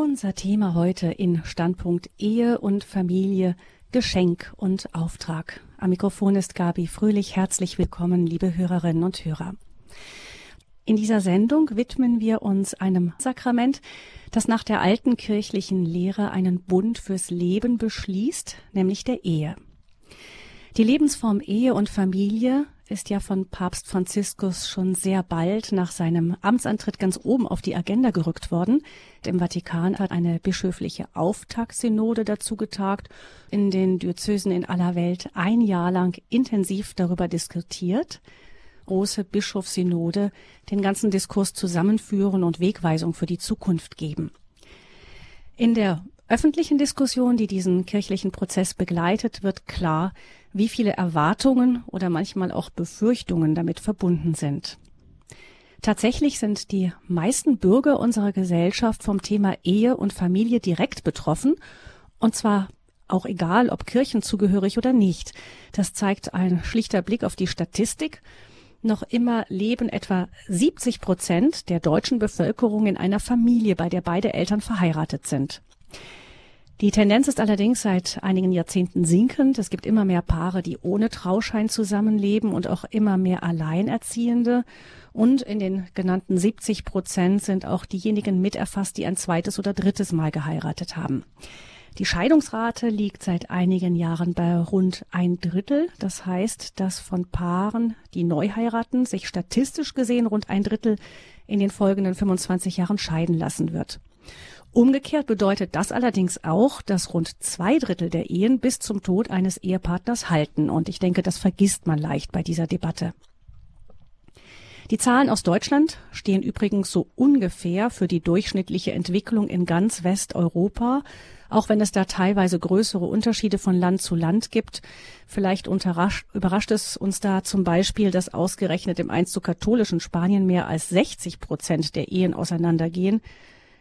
Unser Thema heute in Standpunkt Ehe und Familie, Geschenk und Auftrag. Am Mikrofon ist Gabi Fröhlich. Herzlich willkommen, liebe Hörerinnen und Hörer. In dieser Sendung widmen wir uns einem Sakrament, das nach der alten kirchlichen Lehre einen Bund fürs Leben beschließt, nämlich der Ehe. Die Lebensform Ehe und Familie ist ja von Papst Franziskus schon sehr bald nach seinem Amtsantritt ganz oben auf die Agenda gerückt worden. Im Vatikan hat eine bischöfliche Auftaktsynode dazu getagt, in den Diözesen in aller Welt ein Jahr lang intensiv darüber diskutiert. Große Bischofssynode den ganzen Diskurs zusammenführen und Wegweisung für die Zukunft geben. In der öffentlichen Diskussion, die diesen kirchlichen Prozess begleitet, wird klar, wie viele Erwartungen oder manchmal auch Befürchtungen damit verbunden sind. Tatsächlich sind die meisten Bürger unserer Gesellschaft vom Thema Ehe und Familie direkt betroffen, und zwar auch egal, ob kirchenzugehörig oder nicht. Das zeigt ein schlichter Blick auf die Statistik. Noch immer leben etwa 70 Prozent der deutschen Bevölkerung in einer Familie, bei der beide Eltern verheiratet sind. Die Tendenz ist allerdings seit einigen Jahrzehnten sinkend. Es gibt immer mehr Paare, die ohne Trauschein zusammenleben und auch immer mehr Alleinerziehende. Und in den genannten 70 Prozent sind auch diejenigen mit erfasst, die ein zweites oder drittes Mal geheiratet haben. Die Scheidungsrate liegt seit einigen Jahren bei rund ein Drittel. Das heißt, dass von Paaren, die neu heiraten, sich statistisch gesehen rund ein Drittel in den folgenden 25 Jahren scheiden lassen wird. Umgekehrt bedeutet das allerdings auch, dass rund zwei Drittel der Ehen bis zum Tod eines Ehepartners halten. Und ich denke, das vergisst man leicht bei dieser Debatte. Die Zahlen aus Deutschland stehen übrigens so ungefähr für die durchschnittliche Entwicklung in ganz Westeuropa, auch wenn es da teilweise größere Unterschiede von Land zu Land gibt. Vielleicht überrascht es uns da zum Beispiel, dass ausgerechnet im einst zu katholischen Spanien mehr als 60 Prozent der Ehen auseinandergehen.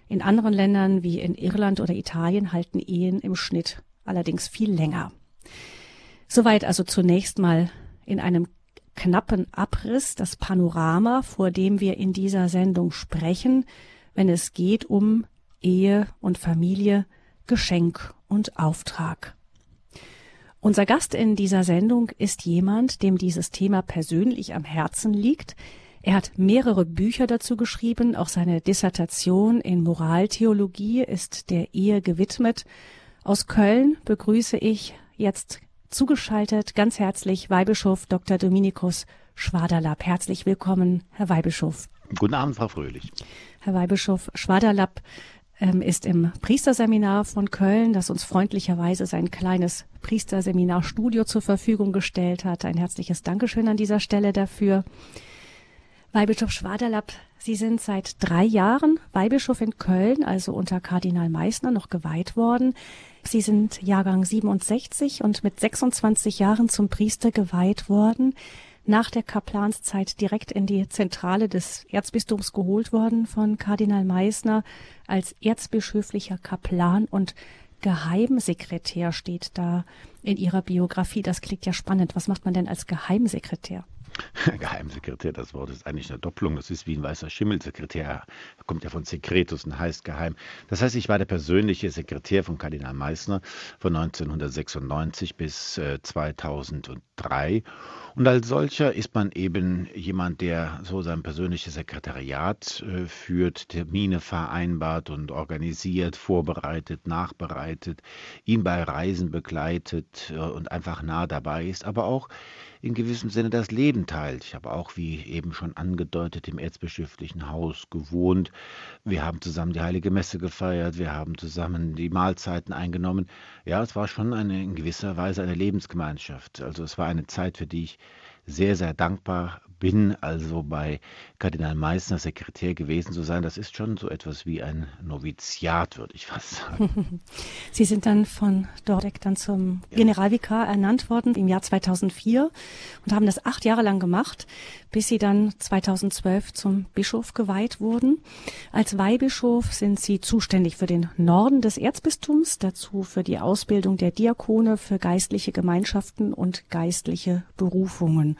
In anderen Ländern wie in Irland oder Italien halten Ehen im Schnitt allerdings viel länger. Soweit also zunächst mal in einem knappen Abriss das Panorama, vor dem wir in dieser Sendung sprechen, wenn es geht um Ehe und Familie, Geschenk und Auftrag. Unser Gast in dieser Sendung ist jemand, dem dieses Thema persönlich am Herzen liegt, er hat mehrere Bücher dazu geschrieben, auch seine Dissertation in Moraltheologie ist der Ehe gewidmet. Aus Köln begrüße ich jetzt zugeschaltet ganz herzlich Weihbischof Dr. Dominikus Schwaderlapp. Herzlich willkommen, Herr Weihbischof. Guten Abend, Frau Fröhlich. Herr Weihbischof Schwaderlapp ähm, ist im Priesterseminar von Köln, das uns freundlicherweise sein kleines Priesterseminarstudio zur Verfügung gestellt hat. Ein herzliches Dankeschön an dieser Stelle dafür. Weihbischof Schwaderlapp, Sie sind seit drei Jahren Weihbischof in Köln, also unter Kardinal Meissner noch geweiht worden. Sie sind Jahrgang 67 und mit 26 Jahren zum Priester geweiht worden. Nach der Kaplanszeit direkt in die Zentrale des Erzbistums geholt worden von Kardinal Meissner als erzbischöflicher Kaplan und Geheimsekretär steht da in Ihrer Biografie. Das klingt ja spannend. Was macht man denn als Geheimsekretär? Geheimsekretär, das Wort ist eigentlich eine Doppelung. Das ist wie ein weißer Schimmelsekretär. Kommt ja von Secretus und heißt geheim. Das heißt, ich war der persönliche Sekretär von Kardinal Meissner von 1996 bis äh, 2003. Und als solcher ist man eben jemand, der so sein persönliches Sekretariat äh, führt, Termine vereinbart und organisiert, vorbereitet, nachbereitet, ihn bei Reisen begleitet äh, und einfach nah dabei ist, aber auch in gewissem Sinne das Leben teilt. Ich habe auch, wie eben schon angedeutet, im erzbischöflichen Haus gewohnt. Wir haben zusammen die Heilige Messe gefeiert, wir haben zusammen die Mahlzeiten eingenommen. Ja, es war schon eine, in gewisser Weise eine Lebensgemeinschaft. Also es war eine Zeit, für die ich sehr, sehr dankbar bin, also bei Kardinal Meissner Sekretär gewesen zu sein, das ist schon so etwas wie ein Noviziat, würde ich fast sagen. Sie sind dann von weg dann zum Generalvikar ernannt worden im Jahr 2004 und haben das acht Jahre lang gemacht, bis Sie dann 2012 zum Bischof geweiht wurden. Als Weihbischof sind Sie zuständig für den Norden des Erzbistums, dazu für die Ausbildung der Diakone, für geistliche Gemeinschaften und geistliche Berufungen.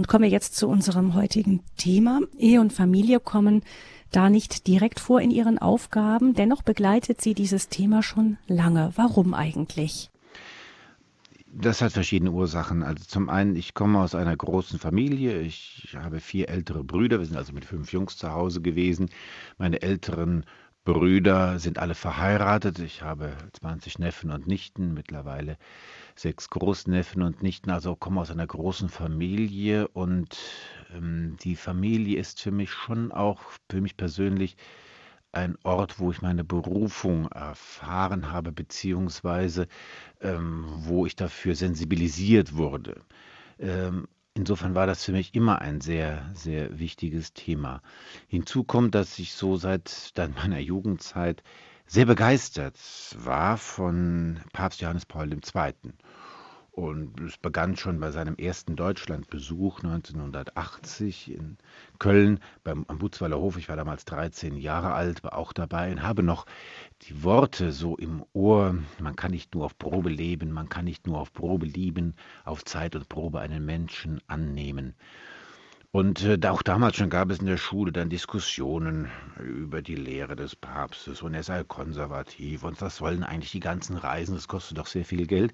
Und kommen wir jetzt zu unserem heutigen Thema. Ehe und Familie kommen da nicht direkt vor in ihren Aufgaben. Dennoch begleitet sie dieses Thema schon lange. Warum eigentlich? Das hat verschiedene Ursachen. Also zum einen, ich komme aus einer großen Familie. Ich habe vier ältere Brüder. Wir sind also mit fünf Jungs zu Hause gewesen. Meine älteren Brüder sind alle verheiratet. Ich habe 20 Neffen und Nichten, mittlerweile sechs Großneffen und Nichten, also komme aus einer großen Familie und ähm, die Familie ist für mich schon auch, für mich persönlich, ein Ort, wo ich meine Berufung erfahren habe, beziehungsweise ähm, wo ich dafür sensibilisiert wurde. Ähm, insofern war das für mich immer ein sehr, sehr wichtiges Thema. Hinzu kommt, dass ich so seit meiner Jugendzeit sehr begeistert war von Papst Johannes Paul II. Und es begann schon bei seinem ersten Deutschlandbesuch 1980 in Köln beim, am Butzweiler Hof. Ich war damals 13 Jahre alt, war auch dabei und habe noch die Worte so im Ohr. Man kann nicht nur auf Probe leben, man kann nicht nur auf Probe lieben, auf Zeit und Probe einen Menschen annehmen. Und äh, auch damals schon gab es in der Schule dann Diskussionen über die Lehre des Papstes und er sei konservativ und was sollen eigentlich die ganzen Reisen, das kostet doch sehr viel Geld.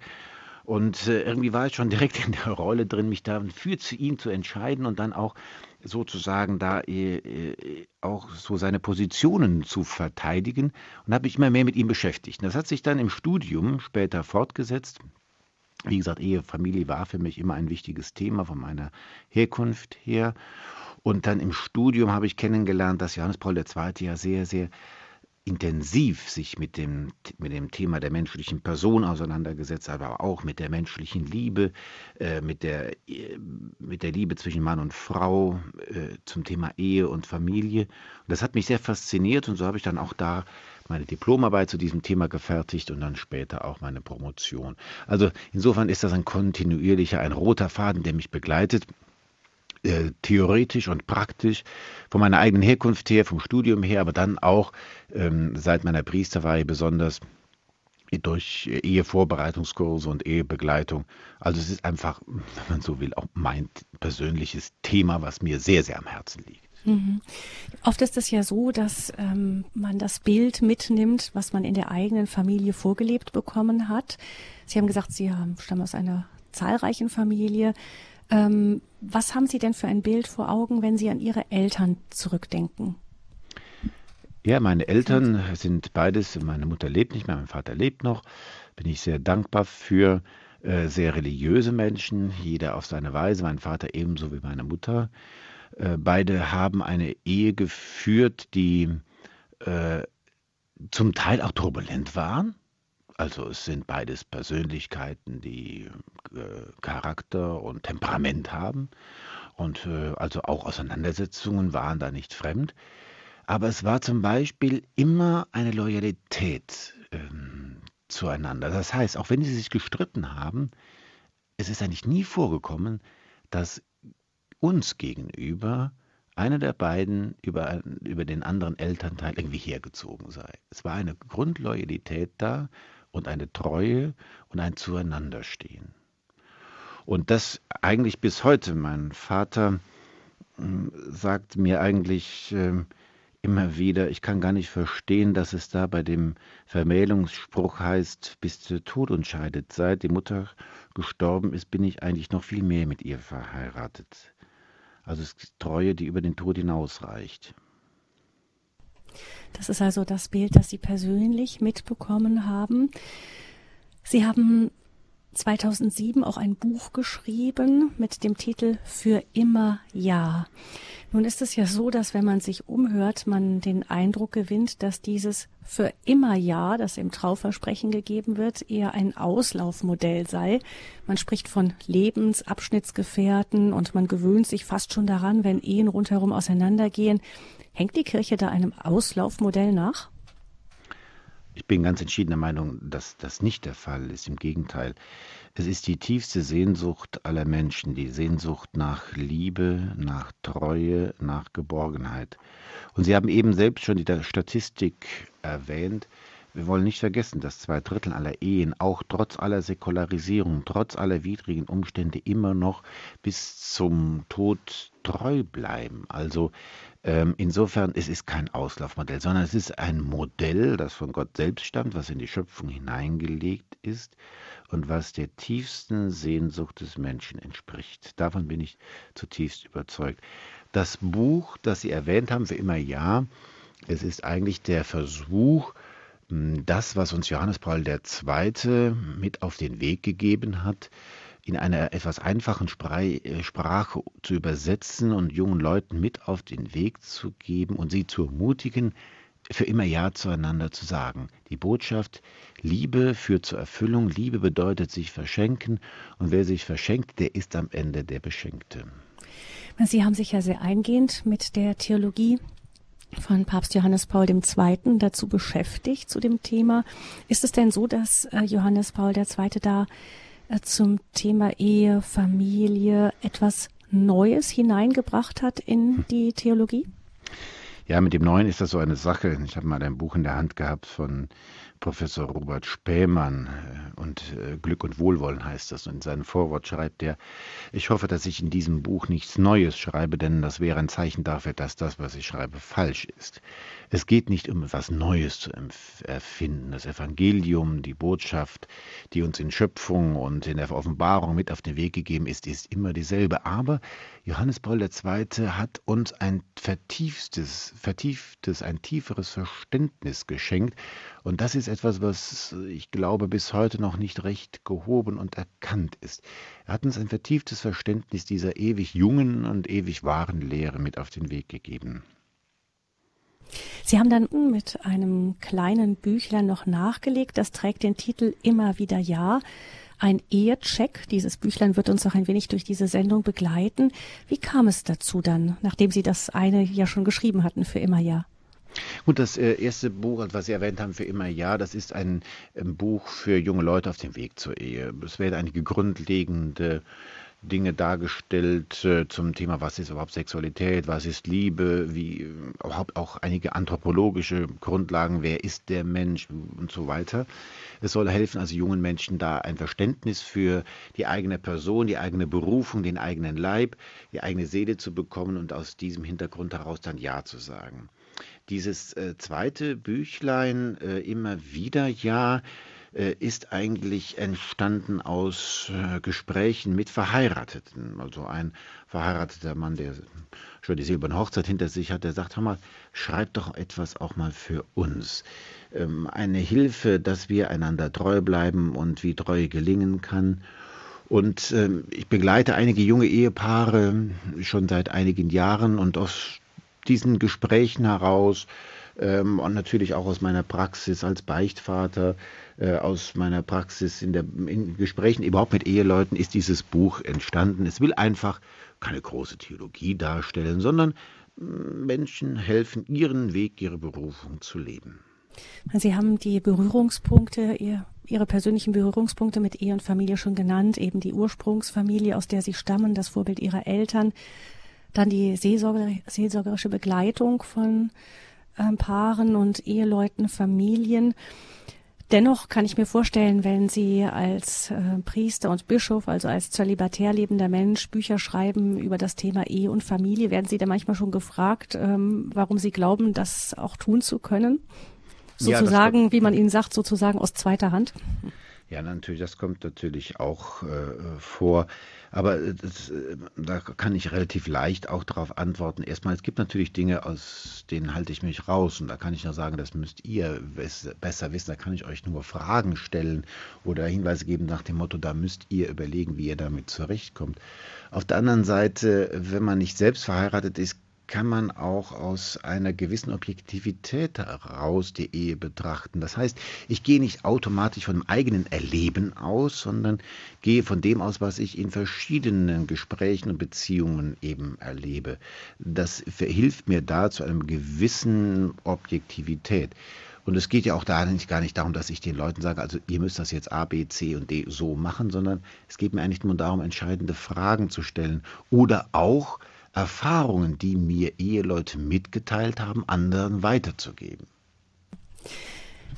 Und äh, irgendwie war ich schon direkt in der Rolle drin, mich da für ihn zu entscheiden und dann auch sozusagen da äh, äh, auch so seine Positionen zu verteidigen und habe mich immer mehr mit ihm beschäftigt. Das hat sich dann im Studium später fortgesetzt. Wie gesagt, Ehe, Familie war für mich immer ein wichtiges Thema von meiner Herkunft her. Und dann im Studium habe ich kennengelernt, dass Johannes Paul II. ja sehr, sehr intensiv sich mit dem, mit dem Thema der menschlichen Person auseinandergesetzt, aber auch mit der menschlichen Liebe, äh, mit, der, äh, mit der Liebe zwischen Mann und Frau, äh, zum Thema Ehe und Familie. Und das hat mich sehr fasziniert und so habe ich dann auch da meine Diplomarbeit zu diesem Thema gefertigt und dann später auch meine Promotion. Also insofern ist das ein kontinuierlicher, ein roter Faden, der mich begleitet. Äh, theoretisch und praktisch von meiner eigenen Herkunft her, vom Studium her, aber dann auch ähm, seit meiner Priesterweihe besonders durch Ehevorbereitungskurse und Ehebegleitung. Also es ist einfach, wenn man so will, auch mein persönliches Thema, was mir sehr, sehr am Herzen liegt. Mhm. Oft ist es ja so, dass ähm, man das Bild mitnimmt, was man in der eigenen Familie vorgelebt bekommen hat. Sie haben gesagt, Sie haben, stammen aus einer zahlreichen Familie. Ähm, was haben Sie denn für ein Bild vor Augen, wenn Sie an Ihre Eltern zurückdenken? Ja, meine Eltern sind beides, meine Mutter lebt nicht mehr, mein Vater lebt noch, bin ich sehr dankbar für. Äh, sehr religiöse Menschen, jeder auf seine Weise, mein Vater ebenso wie meine Mutter. Äh, beide haben eine Ehe geführt, die äh, zum Teil auch turbulent waren, also es sind beides Persönlichkeiten, die äh, Charakter und Temperament haben. Und äh, also auch Auseinandersetzungen waren da nicht fremd. Aber es war zum Beispiel immer eine Loyalität ähm, zueinander. Das heißt, auch wenn sie sich gestritten haben, es ist eigentlich nie vorgekommen, dass uns gegenüber einer der beiden über, über den anderen Elternteil irgendwie hergezogen sei. Es war eine Grundloyalität da und eine Treue und ein Zueinanderstehen. Und das eigentlich bis heute. Mein Vater hm, sagt mir eigentlich äh, immer wieder, ich kann gar nicht verstehen, dass es da bei dem Vermählungsspruch heißt, bis der Tod uns scheidet. Seit die Mutter gestorben ist, bin ich eigentlich noch viel mehr mit ihr verheiratet. Also es ist Treue, die über den Tod hinausreicht. Das ist also das Bild, das Sie persönlich mitbekommen haben. Sie haben 2007 auch ein Buch geschrieben mit dem Titel Für immer Ja. Nun ist es ja so, dass wenn man sich umhört, man den Eindruck gewinnt, dass dieses Für immer Ja, das im Trauversprechen gegeben wird, eher ein Auslaufmodell sei. Man spricht von Lebensabschnittsgefährten und man gewöhnt sich fast schon daran, wenn Ehen rundherum auseinandergehen, Hängt die Kirche da einem Auslaufmodell nach? Ich bin ganz entschieden der Meinung, dass das nicht der Fall ist. Im Gegenteil. Es ist die tiefste Sehnsucht aller Menschen, die Sehnsucht nach Liebe, nach Treue, nach Geborgenheit. Und Sie haben eben selbst schon die Statistik erwähnt, wir wollen nicht vergessen, dass zwei Drittel aller Ehen auch trotz aller Säkularisierung, trotz aller widrigen Umstände immer noch bis zum Tod treu bleiben. Also ähm, insofern, es ist kein Auslaufmodell, sondern es ist ein Modell, das von Gott selbst stammt, was in die Schöpfung hineingelegt ist und was der tiefsten Sehnsucht des Menschen entspricht. Davon bin ich zutiefst überzeugt. Das Buch, das Sie erwähnt haben, für immer ja, es ist eigentlich der Versuch, das, was uns Johannes Paul II. mit auf den Weg gegeben hat, in einer etwas einfachen äh, Sprache zu übersetzen und jungen Leuten mit auf den Weg zu geben und sie zu ermutigen, für immer Ja zueinander zu sagen. Die Botschaft, Liebe führt zur Erfüllung, Liebe bedeutet sich verschenken und wer sich verschenkt, der ist am Ende der Beschenkte. Sie haben sich ja sehr eingehend mit der Theologie von Papst Johannes Paul II. dazu beschäftigt, zu dem Thema. Ist es denn so, dass äh, Johannes Paul II. da zum Thema Ehe, Familie etwas Neues hineingebracht hat in die Theologie? Ja, mit dem Neuen ist das so eine Sache. Ich habe mal ein Buch in der Hand gehabt von Professor Robert Spähmann äh, und äh, Glück und Wohlwollen heißt das. Und in seinem Vorwort schreibt er, ich hoffe, dass ich in diesem Buch nichts Neues schreibe, denn das wäre ein Zeichen dafür, dass das, was ich schreibe, falsch ist. Es geht nicht um etwas Neues zu erfinden. Das Evangelium, die Botschaft, die uns in Schöpfung und in der Offenbarung mit auf den Weg gegeben ist, ist immer dieselbe. Aber Johannes Paul II. hat uns ein vertieftes, vertieftes, ein tieferes Verständnis geschenkt. Und das ist etwas, was ich glaube bis heute noch nicht recht gehoben und erkannt ist. Er hat uns ein vertieftes Verständnis dieser ewig jungen und ewig wahren Lehre mit auf den Weg gegeben. Sie haben dann mit einem kleinen Büchlein noch nachgelegt, das trägt den Titel Immer wieder Ja. Ein Ehecheck. Dieses Büchlein wird uns auch ein wenig durch diese Sendung begleiten. Wie kam es dazu dann, nachdem Sie das eine ja schon geschrieben hatten für immer Ja? Gut, das äh, erste Buch, was Sie erwähnt haben, für immer ja, das ist ein Buch für junge Leute auf dem Weg zur Ehe. Es werden einige grundlegende Dinge dargestellt äh, zum Thema, was ist überhaupt Sexualität, was ist Liebe, wie äh, überhaupt auch einige anthropologische Grundlagen, wer ist der Mensch und so weiter. Es soll helfen, also jungen Menschen da ein Verständnis für die eigene Person, die eigene Berufung, den eigenen Leib, die eigene Seele zu bekommen und aus diesem Hintergrund heraus dann Ja zu sagen. Dieses äh, zweite Büchlein, immer wieder Ja, ist eigentlich entstanden aus äh, Gesprächen mit Verheirateten. Also ein verheirateter Mann, der schon die silberne Hochzeit hinter sich hat, der sagt, hör mal, schreib doch etwas auch mal für uns. Ähm, eine Hilfe, dass wir einander treu bleiben und wie Treue gelingen kann. Und ähm, ich begleite einige junge Ehepaare schon seit einigen Jahren und aus diesen Gesprächen heraus ähm, und natürlich auch aus meiner Praxis als Beichtvater, äh, aus meiner Praxis in, der, in Gesprächen überhaupt mit Eheleuten ist dieses Buch entstanden. Es will einfach keine große Theologie darstellen, sondern mm, Menschen helfen, ihren Weg, ihre Berufung zu leben. Sie haben die Berührungspunkte, Ihre persönlichen Berührungspunkte mit Ehe und Familie schon genannt, eben die Ursprungsfamilie, aus der Sie stammen, das Vorbild Ihrer Eltern, dann die seelsorgerische Begleitung von äh, Paaren und Eheleuten, Familien. Dennoch kann ich mir vorstellen, wenn Sie als äh, Priester und Bischof, also als zölibatär lebender Mensch, Bücher schreiben über das Thema Ehe und Familie, werden Sie da manchmal schon gefragt, ähm, warum Sie glauben, das auch tun zu können? Sozusagen, ja, wie man Ihnen sagt, sozusagen aus zweiter Hand? Ja, natürlich, das kommt natürlich auch äh, vor. Aber äh, das, äh, da kann ich relativ leicht auch darauf antworten. Erstmal, es gibt natürlich Dinge, aus denen halte ich mich raus. Und da kann ich nur sagen, das müsst ihr besser wissen. Da kann ich euch nur Fragen stellen oder Hinweise geben nach dem Motto, da müsst ihr überlegen, wie ihr damit zurechtkommt. Auf der anderen Seite, wenn man nicht selbst verheiratet ist, kann man auch aus einer gewissen Objektivität heraus die Ehe betrachten. Das heißt, ich gehe nicht automatisch von dem eigenen Erleben aus, sondern gehe von dem aus, was ich in verschiedenen Gesprächen und Beziehungen eben erlebe. Das verhilft mir da zu einem gewissen Objektivität. Und es geht ja auch da gar nicht darum, dass ich den Leuten sage, also ihr müsst das jetzt A, B, C und D so machen, sondern es geht mir eigentlich nur darum, entscheidende Fragen zu stellen oder auch Erfahrungen, die mir Eheleute mitgeteilt haben, anderen weiterzugeben.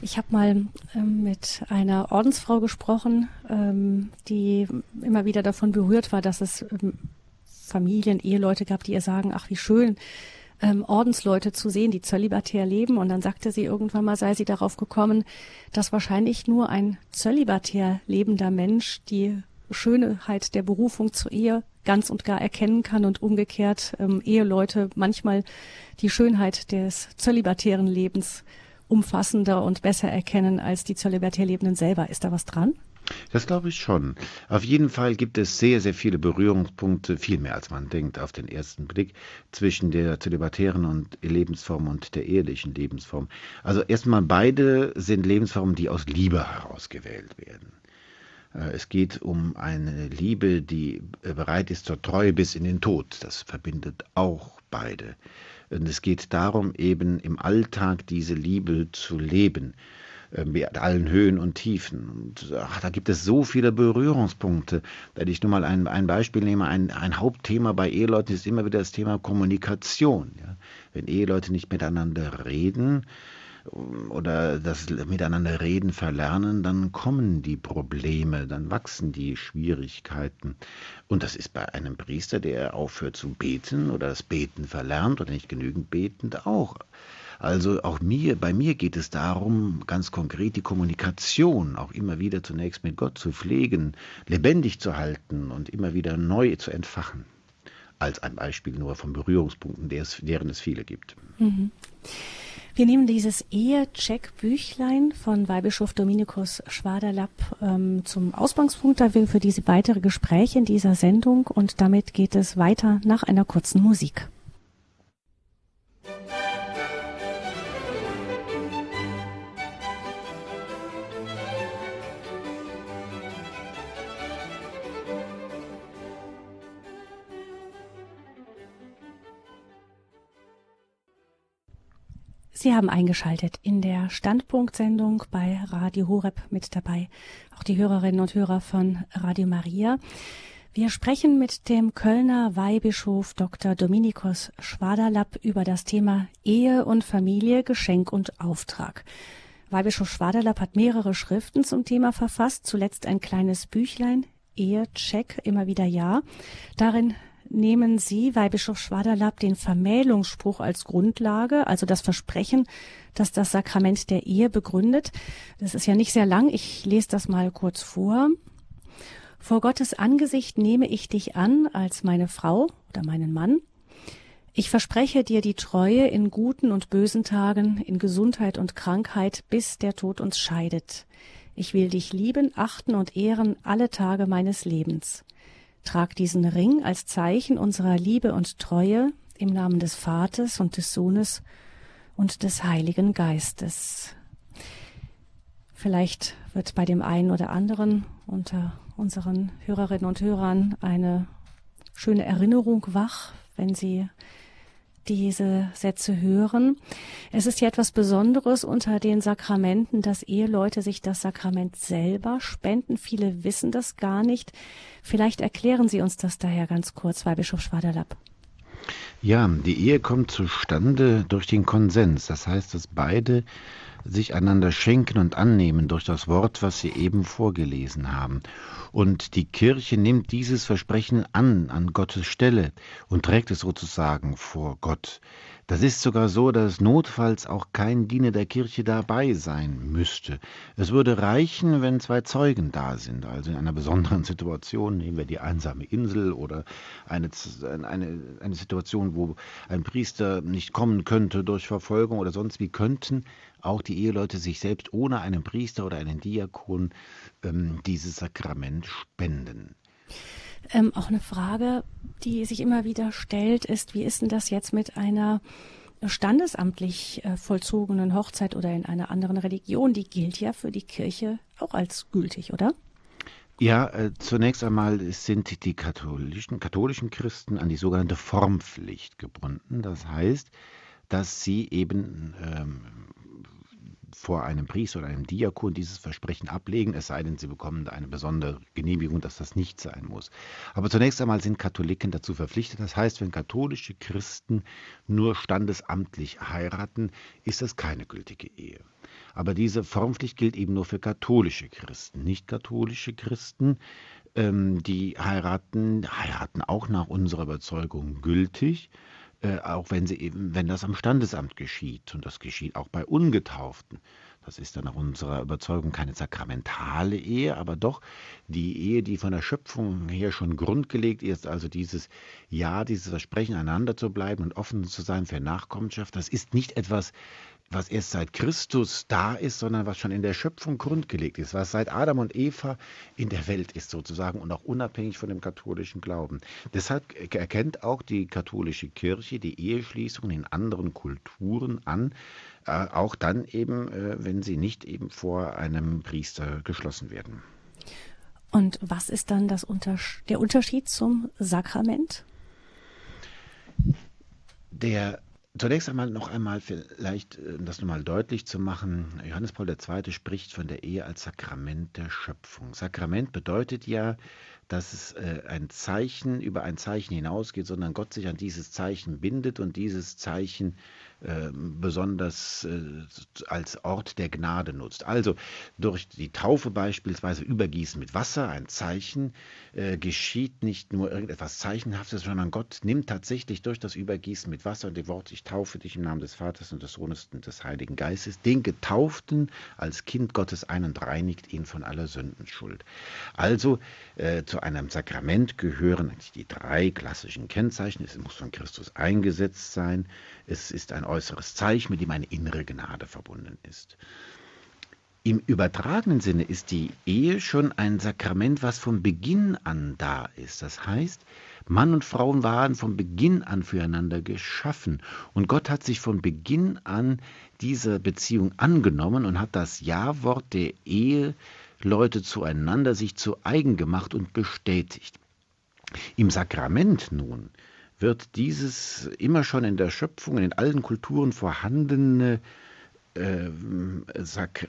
Ich habe mal ähm, mit einer Ordensfrau gesprochen, ähm, die immer wieder davon berührt war, dass es ähm, Familien, Eheleute gab, die ihr sagen, ach wie schön, ähm, Ordensleute zu sehen, die zölibatär leben. Und dann sagte sie irgendwann mal, sei sie darauf gekommen, dass wahrscheinlich nur ein zölibatär lebender Mensch die Schönheit der Berufung zur Ehe ganz und gar erkennen kann und umgekehrt ähm, Eheleute manchmal die Schönheit des zölibatären Lebens umfassender und besser erkennen als die zölibatär Lebenden selber. Ist da was dran? Das glaube ich schon. Auf jeden Fall gibt es sehr, sehr viele Berührungspunkte, viel mehr als man denkt auf den ersten Blick, zwischen der zölibatären und Lebensform und der ehelichen Lebensform. Also erstmal beide sind Lebensformen, die aus Liebe herausgewählt werden. Äh, es geht um eine Liebe, die bereit ist zur Treue bis in den Tod. Das verbindet auch beide. Und es geht darum, eben im Alltag diese Liebe zu leben äh, mit allen Höhen und Tiefen. Und ach, da gibt es so viele Berührungspunkte. Wenn ich nur mal ein, ein Beispiel nehme, ein, ein Hauptthema bei Eheleuten ist immer wieder das Thema Kommunikation. Ja? Wenn Eheleute nicht miteinander reden, oder das Miteinander reden verlernen, dann kommen die Probleme, dann wachsen die Schwierigkeiten. Und das ist bei einem Priester, der aufhört zu beten oder das Beten verlernt oder nicht genügend betend auch. Also auch mir, bei mir geht es darum, ganz konkret die Kommunikation auch immer wieder zunächst mit Gott zu pflegen, lebendig zu halten und immer wieder neu zu entfachen. Als ein Beispiel nur von Berührungspunkten, deren es viele gibt. Mhm. Wir nehmen dieses Ehe-Check-Büchlein von Weihbischof Dominikus Schwaderlapp ähm, zum Ausgangspunkt für diese weitere Gespräche in dieser Sendung und damit geht es weiter nach einer kurzen Musik. Sie haben eingeschaltet in der Standpunktsendung bei Radio Horeb mit dabei, auch die Hörerinnen und Hörer von Radio Maria. Wir sprechen mit dem Kölner Weihbischof Dr. Dominikus Schwaderlapp über das Thema Ehe und Familie, Geschenk und Auftrag. Weihbischof Schwaderlapp hat mehrere Schriften zum Thema verfasst, zuletzt ein kleines Büchlein, Ehecheck, immer wieder ja. Darin nehmen Sie, Weihbischof Schwaderlapp, den Vermählungsspruch als Grundlage, also das Versprechen, dass das Sakrament der Ehe begründet. Das ist ja nicht sehr lang. Ich lese das mal kurz vor. Vor Gottes Angesicht nehme ich dich an als meine Frau oder meinen Mann. Ich verspreche dir die Treue in guten und bösen Tagen, in Gesundheit und Krankheit, bis der Tod uns scheidet. Ich will dich lieben, achten und ehren alle Tage meines Lebens. Trag diesen Ring als Zeichen unserer Liebe und Treue im Namen des Vaters und des Sohnes und des Heiligen Geistes. Vielleicht wird bei dem einen oder anderen unter unseren Hörerinnen und Hörern eine schöne Erinnerung wach, wenn sie diese Sätze hören. Es ist ja etwas Besonderes unter den Sakramenten, dass Eheleute sich das Sakrament selber spenden. Viele wissen das gar nicht. Vielleicht erklären Sie uns das daher ganz kurz, Weihbischof Schwaderlapp. Ja, die Ehe kommt zustande durch den Konsens. Das heißt, dass beide sich einander schenken und annehmen durch das Wort, was sie eben vorgelesen haben. Und die Kirche nimmt dieses Versprechen an, an Gottes Stelle und trägt es sozusagen vor Gott. Das ist sogar so, dass notfalls auch kein Diener der Kirche dabei sein müsste. Es würde reichen, wenn zwei Zeugen da sind, also in einer besonderen Situation, nehmen wir die einsame Insel oder eine, eine, eine Situation, wo ein Priester nicht kommen könnte durch Verfolgung oder sonst wie, könnten auch die Eheleute sich selbst ohne einen Priester oder einen Diakon ähm, dieses Sakrament spenden. Ähm, auch eine Frage, die sich immer wieder stellt, ist, wie ist denn das jetzt mit einer standesamtlich äh, vollzogenen Hochzeit oder in einer anderen Religion? Die gilt ja für die Kirche auch als gültig, oder? Ja, äh, zunächst einmal sind die katholischen, katholischen Christen an die sogenannte Formpflicht gebunden. Das heißt, dass sie eben ähm, vor einem Priester oder einem Diakon dieses Versprechen ablegen, es sei denn, sie bekommen eine besondere Genehmigung, dass das nicht sein muss. Aber zunächst einmal sind Katholiken dazu verpflichtet. Das heißt, wenn katholische Christen nur standesamtlich heiraten, ist das keine gültige Ehe. Aber diese Formpflicht gilt eben nur für katholische Christen. Nicht katholische Christen, ähm, die heiraten, heiraten auch nach unserer Überzeugung gültig, äh, auch wenn sie eben, wenn das am Standesamt geschieht. Und das geschieht auch bei Ungetauften. Das ist dann nach unserer Überzeugung keine sakramentale Ehe, aber doch die Ehe, die von der Schöpfung her schon grundgelegt ist, also dieses Ja, dieses Versprechen, einander zu bleiben und offen zu sein für Nachkommenschaft, das ist nicht etwas, was erst seit Christus da ist, sondern was schon in der Schöpfung grundgelegt ist, was seit Adam und Eva in der Welt ist sozusagen und auch unabhängig von dem katholischen Glauben. Deshalb erkennt auch die katholische Kirche die Eheschließung in anderen Kulturen an, äh, auch dann eben, äh, wenn sie nicht eben vor einem Priester geschlossen werden. Und was ist dann das Unter der Unterschied zum Sakrament? Der Zunächst einmal noch einmal vielleicht, äh, um das nochmal deutlich zu machen, Johannes Paul II. spricht von der Ehe als Sakrament der Schöpfung. Sakrament bedeutet ja, dass es äh, ein Zeichen über ein Zeichen hinausgeht, sondern Gott sich an dieses Zeichen bindet und dieses Zeichen besonders äh, als Ort der Gnade nutzt. Also durch die Taufe beispielsweise Übergießen mit Wasser, ein Zeichen, äh, geschieht nicht nur irgendetwas Zeichenhaftes, sondern Gott nimmt tatsächlich durch das Übergießen mit Wasser und dem Wort, ich taufe dich im Namen des Vaters und des Sohnes und des Heiligen Geistes, den Getauften als Kind Gottes ein und reinigt ihn von aller Sündenschuld. Also äh, zu einem Sakrament gehören eigentlich die drei klassischen Kennzeichen. Es muss von Christus eingesetzt sein, es ist ein äußeres Zeichen, mit dem eine innere Gnade verbunden ist. Im übertragenen Sinne ist die Ehe schon ein Sakrament, was von Beginn an da ist. Das heißt, Mann und Frau waren von Beginn an füreinander geschaffen. Und Gott hat sich von Beginn an dieser Beziehung angenommen und hat das Ja-Wort der Eheleute zueinander sich zu eigen gemacht und bestätigt. Im Sakrament nun wird dieses immer schon in der Schöpfung, in allen Kulturen vorhandene äh,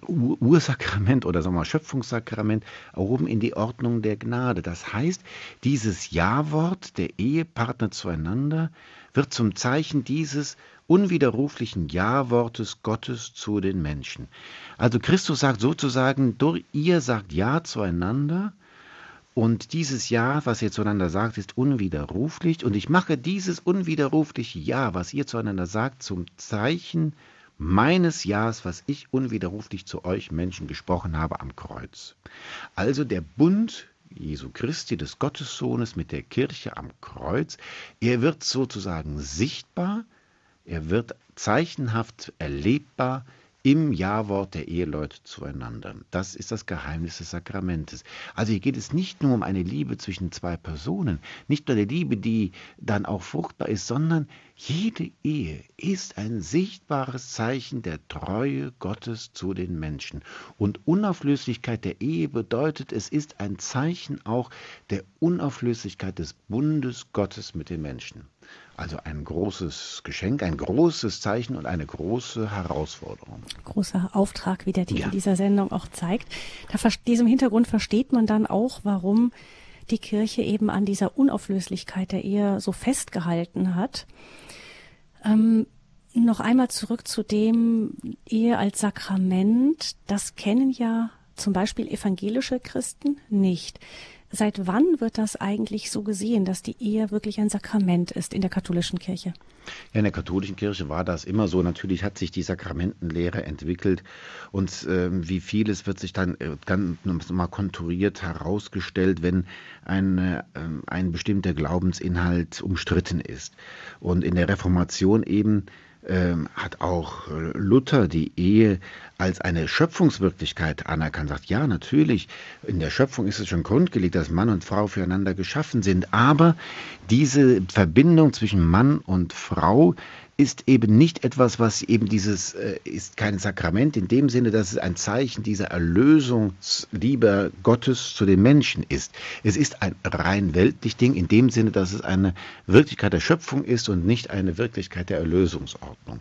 Ursakrament oder sagen wir mal Schöpfungssakrament erhoben in die Ordnung der Gnade. Das heißt, dieses Ja-Wort der Ehepartner zueinander wird zum Zeichen dieses unwiderruflichen Ja-Wortes Gottes zu den Menschen. Also Christus sagt sozusagen, ihr sagt Ja zueinander und dieses Ja, was ihr zueinander sagt, ist unwiderruflich. Und ich mache dieses unwiderrufliche Ja, was ihr zueinander sagt, zum Zeichen meines Ja's, was ich unwiderruflich zu euch Menschen gesprochen habe am Kreuz. Also der Bund Jesu Christi, des Gottessohnes mit der Kirche am Kreuz, er wird sozusagen sichtbar, er wird zeichenhaft erlebbar, im Ja-Wort der Eheleute zueinander. Das ist das Geheimnis des Sakramentes. Also hier geht es nicht nur um eine Liebe zwischen zwei Personen, nicht nur eine Liebe, die dann auch fruchtbar ist, sondern jede Ehe ist ein sichtbares Zeichen der Treue Gottes zu den Menschen. Und Unauflöslichkeit der Ehe bedeutet, es ist ein Zeichen auch der Unauflöslichkeit des Bundes Gottes mit den Menschen. Also ein großes Geschenk, ein großes Zeichen und eine große Herausforderung. Großer Auftrag, wie der Titel ja. dieser Sendung auch zeigt. Da diesem Hintergrund versteht man dann auch, warum die Kirche eben an dieser Unauflöslichkeit der Ehe so festgehalten hat. Ähm, noch einmal zurück zu dem Ehe als Sakrament. Das kennen ja zum Beispiel evangelische Christen nicht. Seit wann wird das eigentlich so gesehen, dass die Ehe wirklich ein Sakrament ist in der katholischen Kirche? Ja, in der katholischen Kirche war das immer so. Natürlich hat sich die Sakramentenlehre entwickelt und äh, wie vieles wird sich dann äh, ganz mal konturiert herausgestellt, wenn ein, äh, ein bestimmter Glaubensinhalt umstritten ist. Und in der Reformation eben ähm, hat auch Luther die Ehe als eine Schöpfungswirklichkeit anerkannt. Sagt, ja, natürlich, in der Schöpfung ist es schon grundgelegt, dass Mann und Frau füreinander geschaffen sind. Aber diese Verbindung zwischen Mann und Frau ist eben nicht etwas, was eben dieses, äh, ist kein Sakrament in dem Sinne, dass es ein Zeichen dieser Erlösungsliebe Gottes zu den Menschen ist. Es ist ein rein weltlich Ding in dem Sinne, dass es eine Wirklichkeit der Schöpfung ist und nicht eine Wirklichkeit der Erlösungsordnung.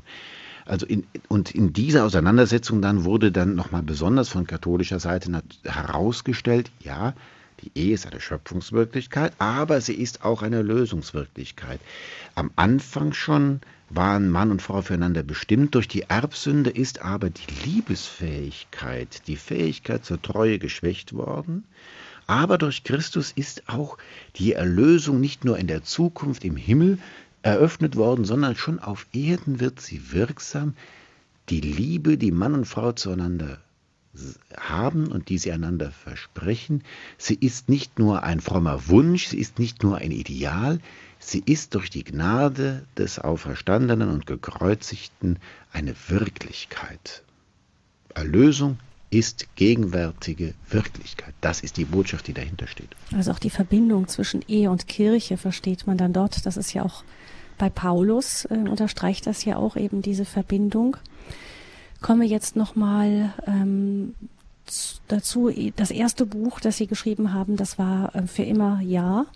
Also in, und in dieser Auseinandersetzung dann wurde dann nochmal besonders von katholischer Seite herausgestellt, ja, die Ehe ist eine Schöpfungswirklichkeit, aber sie ist auch eine Lösungswirklichkeit. Am Anfang schon waren Mann und Frau füreinander bestimmt. Durch die Erbsünde ist aber die Liebesfähigkeit, die Fähigkeit zur Treue geschwächt worden. Aber durch Christus ist auch die Erlösung nicht nur in der Zukunft im Himmel eröffnet worden, sondern schon auf Erden wird sie wirksam. Die Liebe, die Mann und Frau zueinander haben und die sie einander versprechen, sie ist nicht nur ein frommer Wunsch, sie ist nicht nur ein Ideal, sie ist durch die Gnade des Auferstandenen und Gekreuzigten eine Wirklichkeit. Erlösung ist gegenwärtige Wirklichkeit. Das ist die Botschaft, die dahinter steht. Also auch die Verbindung zwischen Ehe und Kirche versteht man dann dort. Das ist ja auch bei Paulus, äh, unterstreicht das ja auch eben diese Verbindung. Komme jetzt nochmal ähm, dazu. Das erste Buch, das Sie geschrieben haben, das war äh, für immer Ja.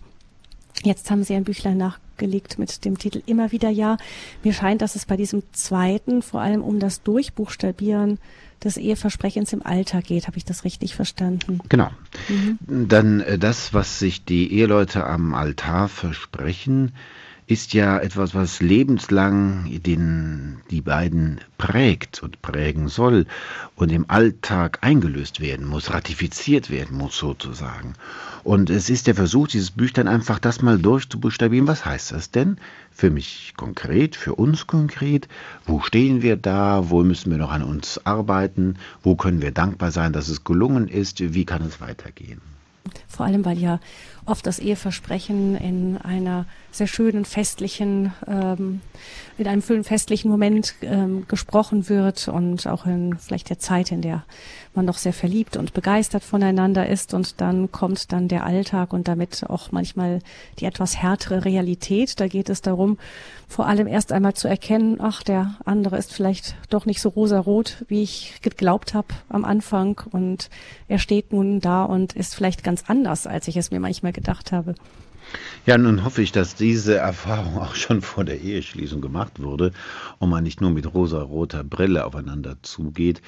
Jetzt haben Sie ein Büchlein nachgelegt mit dem Titel Immer wieder Ja. Mir scheint, dass es bei diesem zweiten vor allem um das Durchbuchstabieren des Eheversprechens im Alter geht. Habe ich das richtig verstanden? Genau. Mhm. Dann äh, das, was sich die Eheleute am Altar versprechen, ist ja etwas, was lebenslang den, die beiden prägt und prägen soll und im Alltag eingelöst werden muss, ratifiziert werden muss sozusagen. Und es ist der Versuch, dieses Büchlein einfach das mal durchzubuchstabieren. Was heißt das denn für mich konkret, für uns konkret? Wo stehen wir da? Wo müssen wir noch an uns arbeiten? Wo können wir dankbar sein, dass es gelungen ist? Wie kann es weitergehen? Vor allem, weil ja oft das Eheversprechen in einer sehr schönen festlichen, ähm, in einem schönen festlichen Moment ähm, gesprochen wird und auch in vielleicht der Zeit, in der man noch sehr verliebt und begeistert voneinander ist und dann kommt dann der Alltag und damit auch manchmal die etwas härtere Realität. Da geht es darum, vor allem erst einmal zu erkennen, ach, der andere ist vielleicht doch nicht so rosarot, wie ich geglaubt habe am Anfang und er steht nun da und ist vielleicht ganz anders, als ich es mir manchmal gedacht habe. Ja, nun hoffe ich, dass diese Erfahrung auch schon vor der Eheschließung gemacht wurde und man nicht nur mit rosa-roter Brille aufeinander zugeht,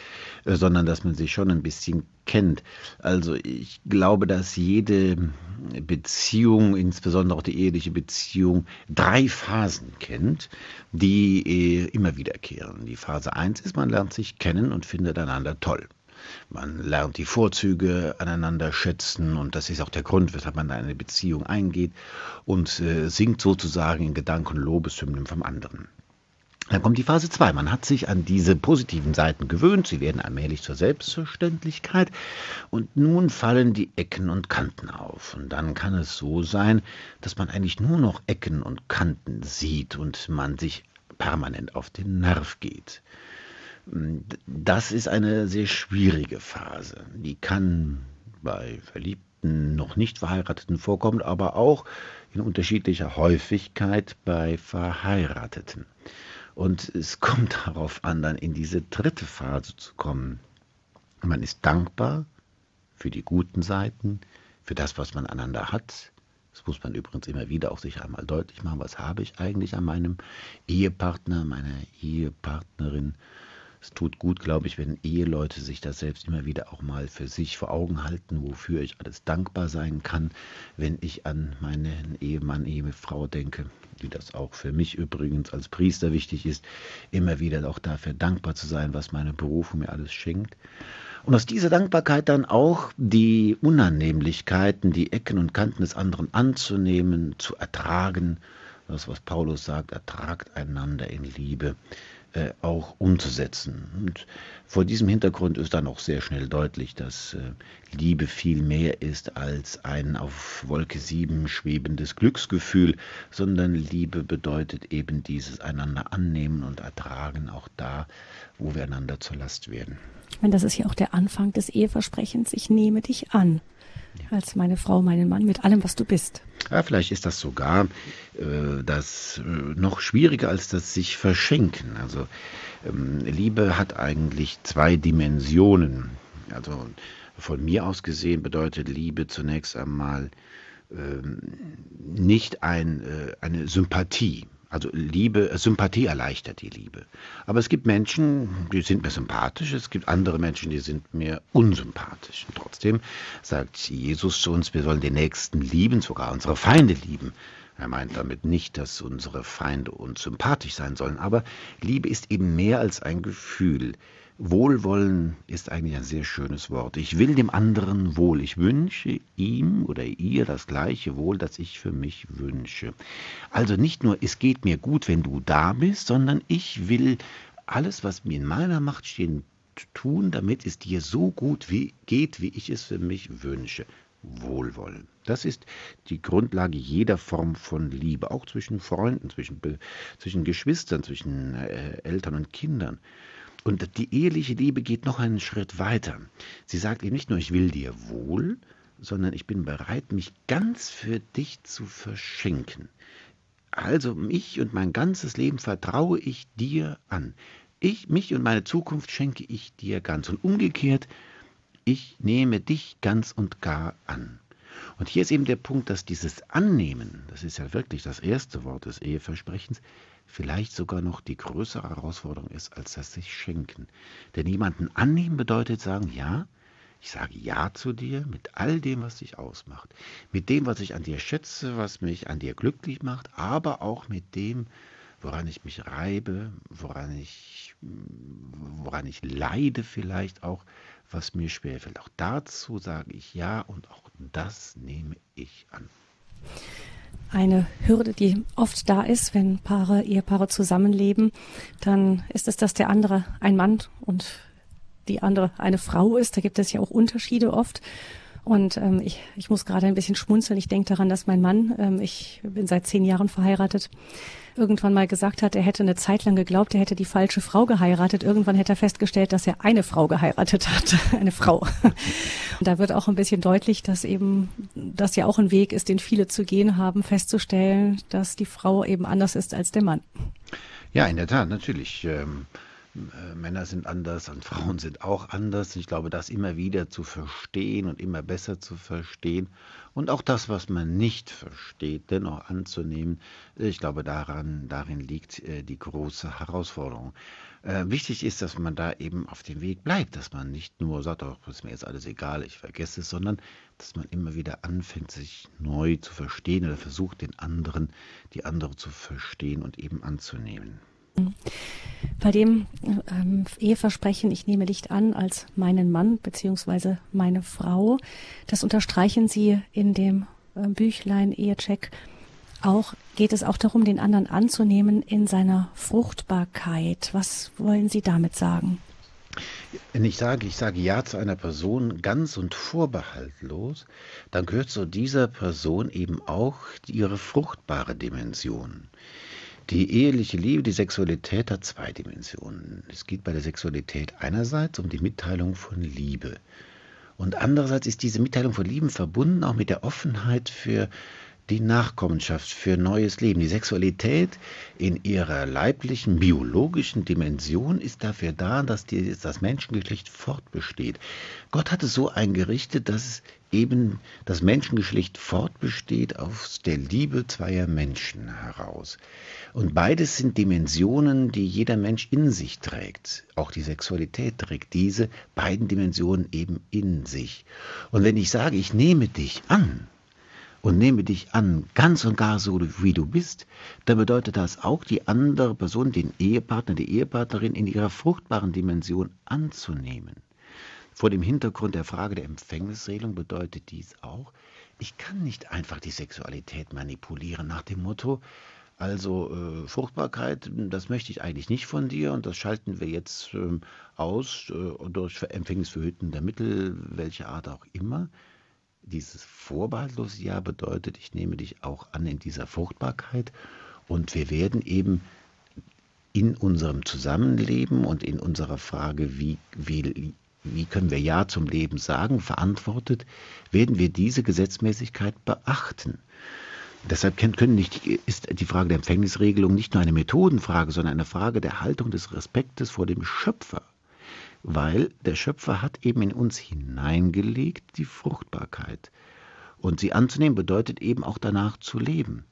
äh, sondern dass man sich schon ein bisschen kennt. Also ich glaube, dass jede Beziehung, insbesondere auch die eheliche Beziehung, drei Phasen kennt, die äh, immer wiederkehren. Die Phase 1 ist, man lernt sich kennen und findet einander toll. Man lernt die Vorzüge aneinander schätzen und das ist auch der Grund, weshalb man eine Beziehung eingeht und äh, singt sozusagen in Gedanken Lobeshymnen vom anderen. Dann kommt die Phase 2. Man hat sich an diese positiven Seiten gewöhnt. Sie werden allmählich zur Selbstverständlichkeit. Und nun fallen die Ecken und Kanten auf. Und dann kann es so sein, dass man eigentlich nur noch Ecken und Kanten sieht und man sich permanent auf den Nerv geht. Das ist eine sehr schwierige Phase. Die kann bei Verliebten, noch nicht Verheirateten vorkommen, aber auch in unterschiedlicher Häufigkeit bei Verheirateten. Und es kommt darauf an, dann in diese dritte Phase zu kommen. Man ist dankbar für die guten Seiten, für das, was man einander hat. Das muss man übrigens immer wieder auch sich einmal deutlich machen. Was habe ich eigentlich an meinem Ehepartner, meiner Ehepartnerin? Es tut gut, glaube ich, wenn Eheleute sich das selbst immer wieder auch mal für sich vor Augen halten, wofür ich alles dankbar sein kann, wenn ich an meinen Ehemann, Ehefrau denke, wie das auch für mich übrigens als Priester wichtig ist, immer wieder auch dafür dankbar zu sein, was meine Berufung mir alles schenkt. Und aus dieser Dankbarkeit dann auch die Unannehmlichkeiten, die Ecken und Kanten des anderen anzunehmen, zu ertragen. Das, was Paulus sagt, ertragt einander in Liebe äh, auch umzusetzen. Und vor diesem Hintergrund ist dann auch sehr schnell deutlich, dass äh, Liebe viel mehr ist als ein auf Wolke 7 schwebendes Glücksgefühl, sondern Liebe bedeutet eben dieses einander annehmen und ertragen, auch da, wo wir einander zur Last werden. Ich meine, das ist ja auch der Anfang des Eheversprechens, ich nehme dich an als meine Frau, meinen Mann, mit allem, was du bist. Ja, vielleicht ist das sogar äh, das äh, noch schwieriger als das sich verschenken. Also ähm, Liebe hat eigentlich zwei Dimensionen. Also von mir aus gesehen bedeutet Liebe zunächst einmal ähm, nicht ein, äh, eine Sympathie. Also Liebe, äh, Sympathie erleichtert die Liebe. Aber es gibt Menschen, die sind mir sympathisch, es gibt andere Menschen, die sind mir unsympathisch. Und trotzdem sagt Jesus zu uns, wir sollen den Nächsten lieben, sogar unsere Feinde lieben. Er meint damit nicht, dass unsere Feinde uns sympathisch sein sollen, aber Liebe ist eben mehr als ein Gefühl. Wohlwollen ist eigentlich ein sehr schönes Wort. Ich will dem anderen wohl. Ich wünsche ihm oder ihr das gleiche Wohl, das ich für mich wünsche. Also nicht nur, es geht mir gut, wenn du da bist, sondern ich will alles, was mir in meiner Macht steht, tun, damit es dir so gut wie geht, wie ich es für mich wünsche. Wohlwollen. Das ist die Grundlage jeder Form von Liebe, auch zwischen Freunden, zwischen, zwischen Geschwistern, zwischen äh, Eltern und Kindern. Und die eheliche Liebe geht noch einen Schritt weiter. Sie sagt eben nicht nur, ich will dir wohl, sondern ich bin bereit, mich ganz für dich zu verschenken. Also mich und mein ganzes Leben vertraue ich dir an. Ich, mich und meine Zukunft schenke ich dir ganz. Und umgekehrt, ich nehme dich ganz und gar an. Und hier ist eben der Punkt, dass dieses Annehmen, das ist ja wirklich das erste Wort des Eheversprechens, vielleicht sogar noch die größere Herausforderung ist, als das sich schenken. Denn jemanden annehmen bedeutet sagen, ja, ich sage Ja zu dir mit all dem, was dich ausmacht, mit dem, was ich an dir schätze, was mich an dir glücklich macht, aber auch mit dem, woran ich mich reibe, woran ich, woran ich leide vielleicht auch, was mir schwerfällt. Auch dazu sage ich Ja und auch das nehme ich an eine Hürde, die oft da ist, wenn Paare, Ehepaare zusammenleben, dann ist es, dass der andere ein Mann und die andere eine Frau ist. Da gibt es ja auch Unterschiede oft. Und ähm, ich, ich muss gerade ein bisschen schmunzeln. Ich denke daran, dass mein Mann, ähm, ich bin seit zehn Jahren verheiratet, irgendwann mal gesagt hat, er hätte eine Zeit lang geglaubt, er hätte die falsche Frau geheiratet. Irgendwann hätte er festgestellt, dass er eine Frau geheiratet hat, eine Frau. Und da wird auch ein bisschen deutlich, dass eben das ja auch ein Weg ist, den viele zu gehen haben, festzustellen, dass die Frau eben anders ist als der Mann. Ja, in der Tat, natürlich. Ähm äh, Männer sind anders und Frauen sind auch anders. Ich glaube, das immer wieder zu verstehen und immer besser zu verstehen und auch das, was man nicht versteht, dennoch anzunehmen, ich glaube, daran, darin liegt äh, die große Herausforderung. Äh, wichtig ist, dass man da eben auf dem Weg bleibt, dass man nicht nur sagt, oh, ist mir jetzt alles egal, ich vergesse es, sondern dass man immer wieder anfängt, sich neu zu verstehen oder versucht, den anderen, die andere zu verstehen und eben anzunehmen. Bei dem ähm, Eheversprechen, ich nehme dich an als meinen Mann beziehungsweise meine Frau, das unterstreichen Sie in dem äh, Büchlein Ehecheck. Auch geht es auch darum, den anderen anzunehmen in seiner Fruchtbarkeit. Was wollen Sie damit sagen? Wenn ich sage, ich sage Ja zu einer Person ganz und vorbehaltlos, dann gehört zu dieser Person eben auch ihre fruchtbare Dimension. Die eheliche Liebe, die Sexualität hat zwei Dimensionen. Es geht bei der Sexualität einerseits um die Mitteilung von Liebe. Und andererseits ist diese Mitteilung von Liebe verbunden auch mit der Offenheit für die Nachkommenschaft, für neues Leben. Die Sexualität in ihrer leiblichen, biologischen Dimension ist dafür da, dass die, das Menschengeschlecht fortbesteht. Gott hat es so eingerichtet, dass eben das Menschengeschlecht fortbesteht aus der Liebe zweier Menschen heraus. Und beides sind Dimensionen, die jeder Mensch in sich trägt. Auch die Sexualität trägt diese beiden Dimensionen eben in sich. Und wenn ich sage, ich nehme dich an, und nehme dich an, ganz und gar so, wie du bist, dann bedeutet das auch, die andere Person, den Ehepartner, die Ehepartnerin in ihrer fruchtbaren Dimension anzunehmen. Vor dem Hintergrund der Frage der Empfängnisregelung bedeutet dies auch, ich kann nicht einfach die Sexualität manipulieren nach dem Motto, also äh, Fruchtbarkeit, das möchte ich eigentlich nicht von dir und das schalten wir jetzt äh, aus äh, durch empfängnisverhütende Mittel, welche Art auch immer. Dieses vorbehaltlose Ja bedeutet, ich nehme dich auch an in dieser Fruchtbarkeit und wir werden eben in unserem Zusammenleben und in unserer Frage, wie, wie wie können wir Ja zum Leben sagen, verantwortet, werden wir diese Gesetzmäßigkeit beachten. Deshalb können nicht, ist die Frage der Empfängnisregelung nicht nur eine Methodenfrage, sondern eine Frage der Haltung des Respektes vor dem Schöpfer. Weil der Schöpfer hat eben in uns hineingelegt die Fruchtbarkeit. Und sie anzunehmen bedeutet eben auch danach zu leben.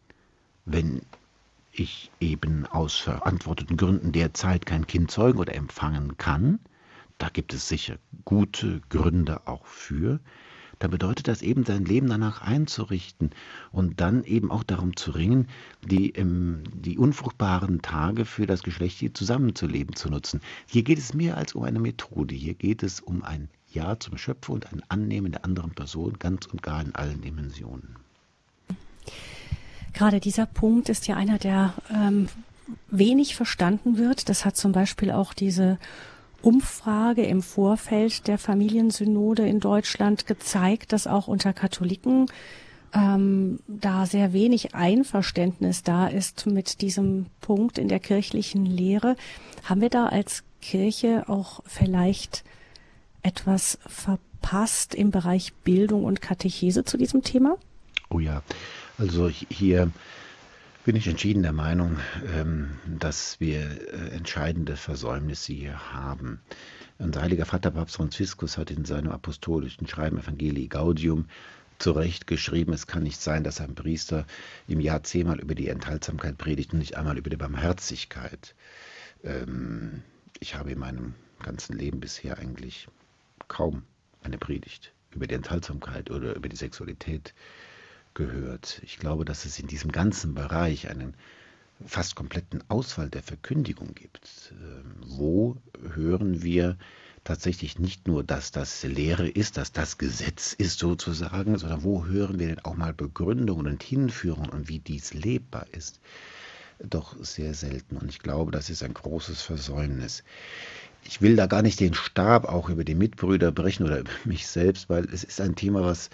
Wenn ich eben aus verantworteten Gründen derzeit kein Kind zeugen oder empfangen kann, da gibt es sicher gute Gründe auch für, dann bedeutet das eben, sein Leben danach einzurichten und dann eben auch darum zu ringen, die, ähm, die unfruchtbaren Tage für das Geschlecht hier zusammenzuleben zu nutzen. Hier geht es mehr als um eine Methode, hier geht es um ein Ja zum Schöpfer und ein Annehmen der anderen Person ganz und gar in allen Dimensionen. Gerade dieser Punkt ist ja einer, der ähm, wenig verstanden wird. Das hat zum Beispiel auch diese Umfrage im Vorfeld der Familiensynode in Deutschland gezeigt, dass auch unter Katholiken ähm, da sehr wenig Einverständnis da ist mit diesem Punkt in der kirchlichen Lehre. Haben wir da als Kirche auch vielleicht etwas verpasst im Bereich Bildung und Katechese zu diesem Thema? Oh ja, also hier bin ich entschieden der Meinung, ähm, dass wir äh, entscheidende Versäumnisse hier haben. Unser heiliger Vater Papst Franziskus hat in seinem apostolischen Schreiben Evangelii Gaudium zu geschrieben, es kann nicht sein, dass ein Priester im Jahr zehnmal über die Enthaltsamkeit predigt und nicht einmal über die Barmherzigkeit. Ähm, ich habe in meinem ganzen Leben bisher eigentlich kaum eine Predigt über die Enthaltsamkeit oder über die Sexualität gehört. Ich glaube, dass es in diesem ganzen Bereich einen fast kompletten Ausfall der Verkündigung gibt. Ähm, wo hören wir tatsächlich nicht nur, dass das Lehre ist, dass das Gesetz ist sozusagen, sondern wo hören wir denn auch mal Begründungen und Hinführungen und wie dies lebbar ist? Doch sehr selten. Und ich glaube, das ist ein großes Versäumnis. Ich will da gar nicht den Stab auch über die Mitbrüder brechen oder über mich selbst, weil es ist ein Thema, was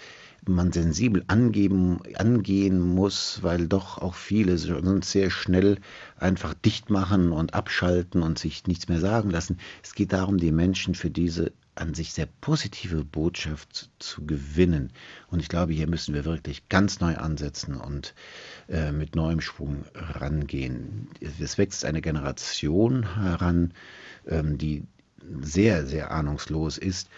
man sensibel angeben, angehen muss, weil doch auch viele sonst sehr schnell einfach dicht machen und abschalten und sich nichts mehr sagen lassen. Es geht darum, die Menschen für diese an sich sehr positive Botschaft zu gewinnen. Und ich glaube, hier müssen wir wirklich ganz neu ansetzen und äh, mit neuem Schwung rangehen. Es wächst eine Generation heran, ähm, die sehr, sehr ahnungslos ist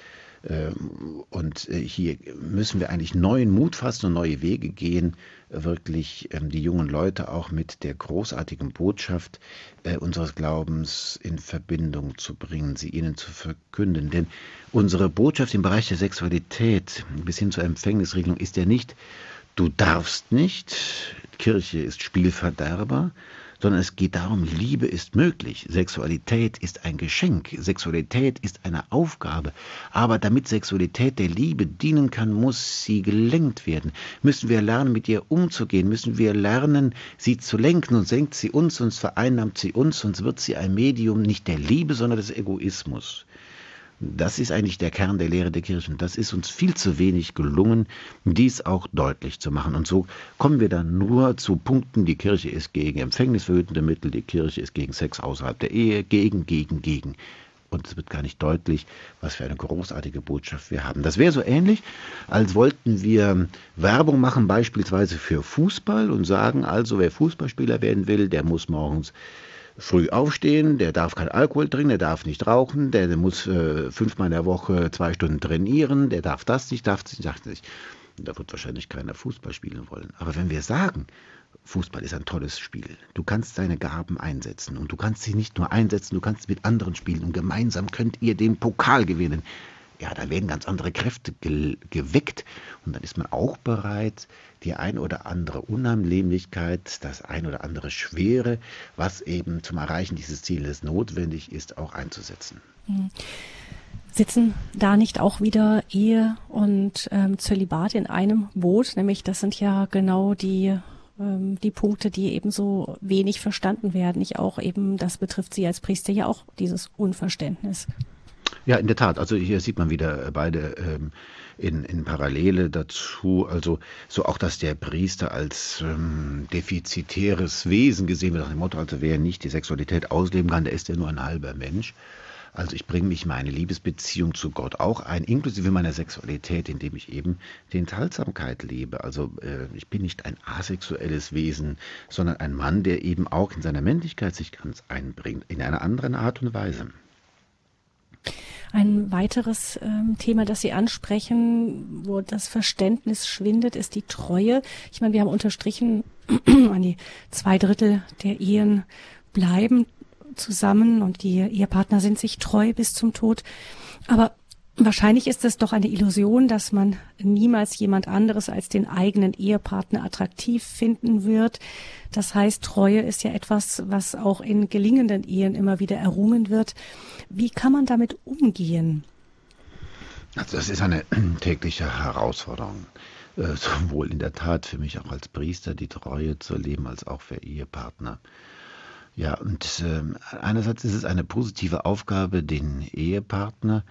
und äh, hier müssen wir eigentlich neuen Mut fassen und neue Wege gehen, wirklich ähm, die jungen Leute auch mit der großartigen Botschaft äh, unseres Glaubens in Verbindung zu bringen, sie ihnen zu verkünden. Denn unsere Botschaft im Bereich der Sexualität bis hin zur Empfängnisregelung ist ja nicht, du darfst nicht, Kirche ist Spielverderber, sondern es geht darum, Liebe ist möglich, Sexualität ist ein Geschenk, Sexualität ist eine Aufgabe, aber damit Sexualität der Liebe dienen kann, muss sie gelenkt werden. Müssen wir lernen, mit ihr umzugehen, müssen wir lernen, sie zu lenken, und senkt sie uns, sonst vereinnahmt sie uns, sonst wird sie ein Medium nicht der Liebe, sondern des Egoismus. Das ist eigentlich der Kern der Lehre der Kirchen. Das ist uns viel zu wenig gelungen, dies auch deutlich zu machen. Und so kommen wir dann nur zu Punkten, die Kirche ist gegen empfängnisverhütende Mittel, die Kirche ist gegen Sex außerhalb der Ehe, gegen, gegen, gegen. Und es wird gar nicht deutlich, was für eine großartige Botschaft wir haben. Das wäre so ähnlich, als wollten wir Werbung machen, beispielsweise für Fußball und sagen, also wer Fußballspieler werden will, der muss morgens früh aufstehen, der darf kein Alkohol trinken, der darf nicht rauchen, der, muss äh, fünfmal in der Woche zwei Stunden trainieren, der darf das nicht, darf das nicht, nicht. Da wird wahrscheinlich keiner Fußball spielen wollen. Aber wenn wir sagen, Fußball ist ein tolles Spiel, du kannst deine Gaben einsetzen und du kannst sie nicht nur einsetzen, du kannst mit anderen spielen und gemeinsam könnt ihr den Pokal gewinnen ja, da werden ganz andere Kräfte ge geweckt und dann ist man auch bereit, die ein oder andere Unannehmlichkeit, das ein oder andere Schwere, was eben zum Erreichen dieses Zieles notwendig ist, auch einzusetzen. Mhm. Sitzen da nicht auch wieder Ehe und ähm, Zölibat in einem Boot? Nämlich das sind ja genau die ähm, die Punkte, die eben so wenig verstanden werden. Ich auch eben, das betrifft Sie als Priester ja auch, dieses Unverständnis. Ja, in der Tat. Also hier sieht man wieder beide ähm, in, in Parallele dazu. Also so auch, dass der Priester als ähm, defizitäres Wesen gesehen wird, nach dem Motto, also wer nicht die Sexualität ausleben kann, der ist ja nur ein halber Mensch. Also ich bringe mich meine Liebesbeziehung zu Gott auch ein, inklusive meiner Sexualität, indem ich eben die Enthaltsamkeit lebe. Also äh, ich bin nicht ein asexuelles Wesen, sondern ein Mann, der eben auch in seiner Männlichkeit sich ganz einbringt, in einer anderen Art und Weise. Ein weiteres ähm, Thema, das Sie ansprechen, wo das Verständnis schwindet, ist die Treue. Ich meine, wir haben unterstrichen, an die zwei Drittel der Ehen bleiben zusammen und die Ehepartner sind sich treu bis zum Tod. Aber Wahrscheinlich ist es doch eine Illusion, dass man niemals jemand anderes als den eigenen Ehepartner attraktiv finden wird. Das heißt, Treue ist ja etwas, was auch in gelingenden Ehen immer wieder errungen wird. Wie kann man damit umgehen? Also das ist eine tägliche Herausforderung, äh, sowohl in der Tat für mich auch als Priester die Treue zu leben, als auch für Ehepartner. Ja, und äh, einerseits ist es eine positive Aufgabe, den Ehepartner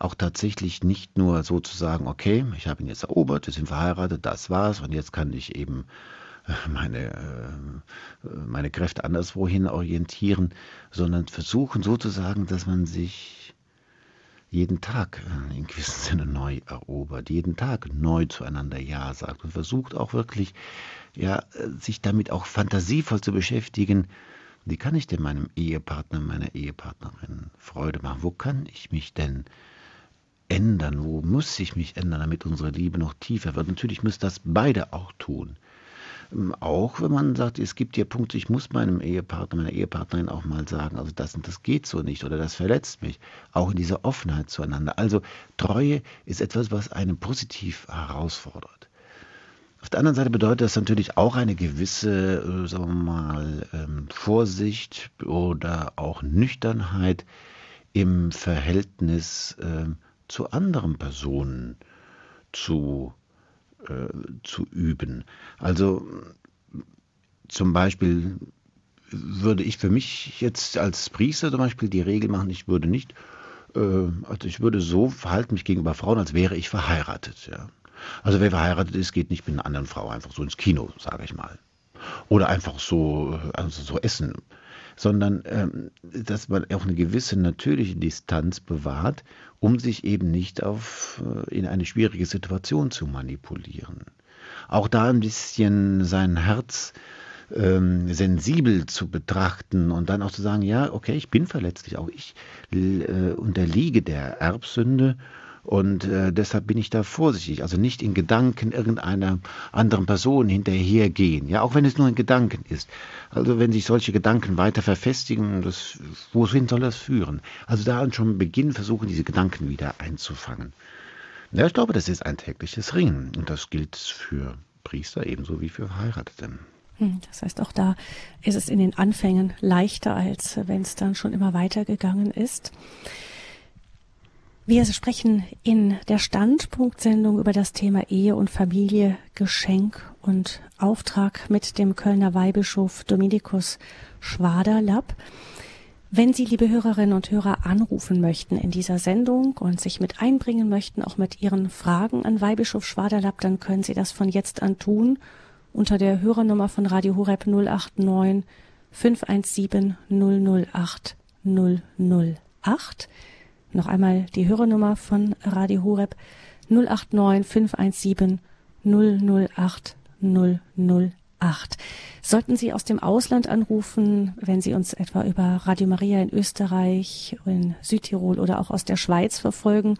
auch tatsächlich nicht nur sozusagen, okay, ich habe ihn jetzt erobert, wir sind verheiratet, das war's und jetzt kann ich eben äh, meine, äh, meine Kräfte anderswohin orientieren, sondern versuchen sozusagen, dass man sich jeden Tag äh, in gewissem Sinne neu erobert, jeden Tag neu zueinander Ja sagt und versucht auch wirklich, ja, sich damit auch fantasievoll zu beschäftigen, wie kann ich denn meinem Ehepartner, meiner Ehepartnerin Freude machen? Wo kann ich mich denn ändern? Wo muss ich mich ändern, damit unsere Liebe noch tiefer wird? Natürlich müssen das beide auch tun. Ähm, auch wenn man sagt, es gibt hier Punkte, ich muss meinem Ehepartner, meiner Ehepartnerin auch mal sagen, also das und das geht so nicht oder das verletzt mich. Auch in dieser Offenheit zueinander. Also Treue ist etwas, was einen positiv herausfordert. Auf der anderen Seite bedeutet das natürlich auch eine gewisse, äh, sagen wir mal, ähm, Vorsicht oder auch Nüchternheit im Verhältnis ähm, zu anderen Personen zu, äh, zu üben. Also zum Beispiel würde ich für mich jetzt als Priester zum Beispiel die Regel machen, ich würde nicht, äh, also ich würde so verhalten mich gegenüber Frauen, als wäre ich verheiratet. Ja. Also wer verheiratet ist, geht nicht mit einer anderen Frau einfach so ins Kino, sage ich mal. Oder einfach so, also so essen sondern ähm, dass man auch eine gewisse natürliche Distanz bewahrt, um sich eben nicht auf, äh, in eine schwierige Situation zu manipulieren. Auch da ein bisschen sein Herz ähm, sensibel zu betrachten und dann auch zu sagen, ja, okay, ich bin verletzlich, auch ich äh, unterliege der Erbsünde und äh, deshalb bin ich da vorsichtig. Also nicht in Gedanken irgendeiner anderen Person hinterhergehen. Ja, auch wenn es nur ein Gedanken ist. Also wenn sich solche Gedanken weiter verfestigen, das, wohin soll das führen? Also da schon Beginn versuchen, diese Gedanken wieder einzufangen. Ja, ich glaube, das ist ein tägliches Ringen. Und das gilt für Priester ebenso wie für Verheiratete. Hm, das heißt, auch da ist es in den Anfängen leichter, als wenn es dann schon immer weitergegangen ist. Wir sprechen in der Standpunktsendung über das Thema Ehe und Familie, Geschenk und Auftrag mit dem Kölner Weihbischof Dominikus Schwaderlapp. Wenn Sie, liebe Hörerinnen und Hörer, anrufen möchten in dieser Sendung und sich mit einbringen möchten, auch mit Ihren Fragen an Weihbischof Schwaderlapp, dann können Sie das von jetzt an tun unter der Hörernummer von Radio Horeb 089 517 008 008. Noch einmal die Hörernummer von Radio Horeb 089 517 008 008. Sollten Sie aus dem Ausland anrufen, wenn Sie uns etwa über Radio Maria in Österreich, in Südtirol oder auch aus der Schweiz verfolgen,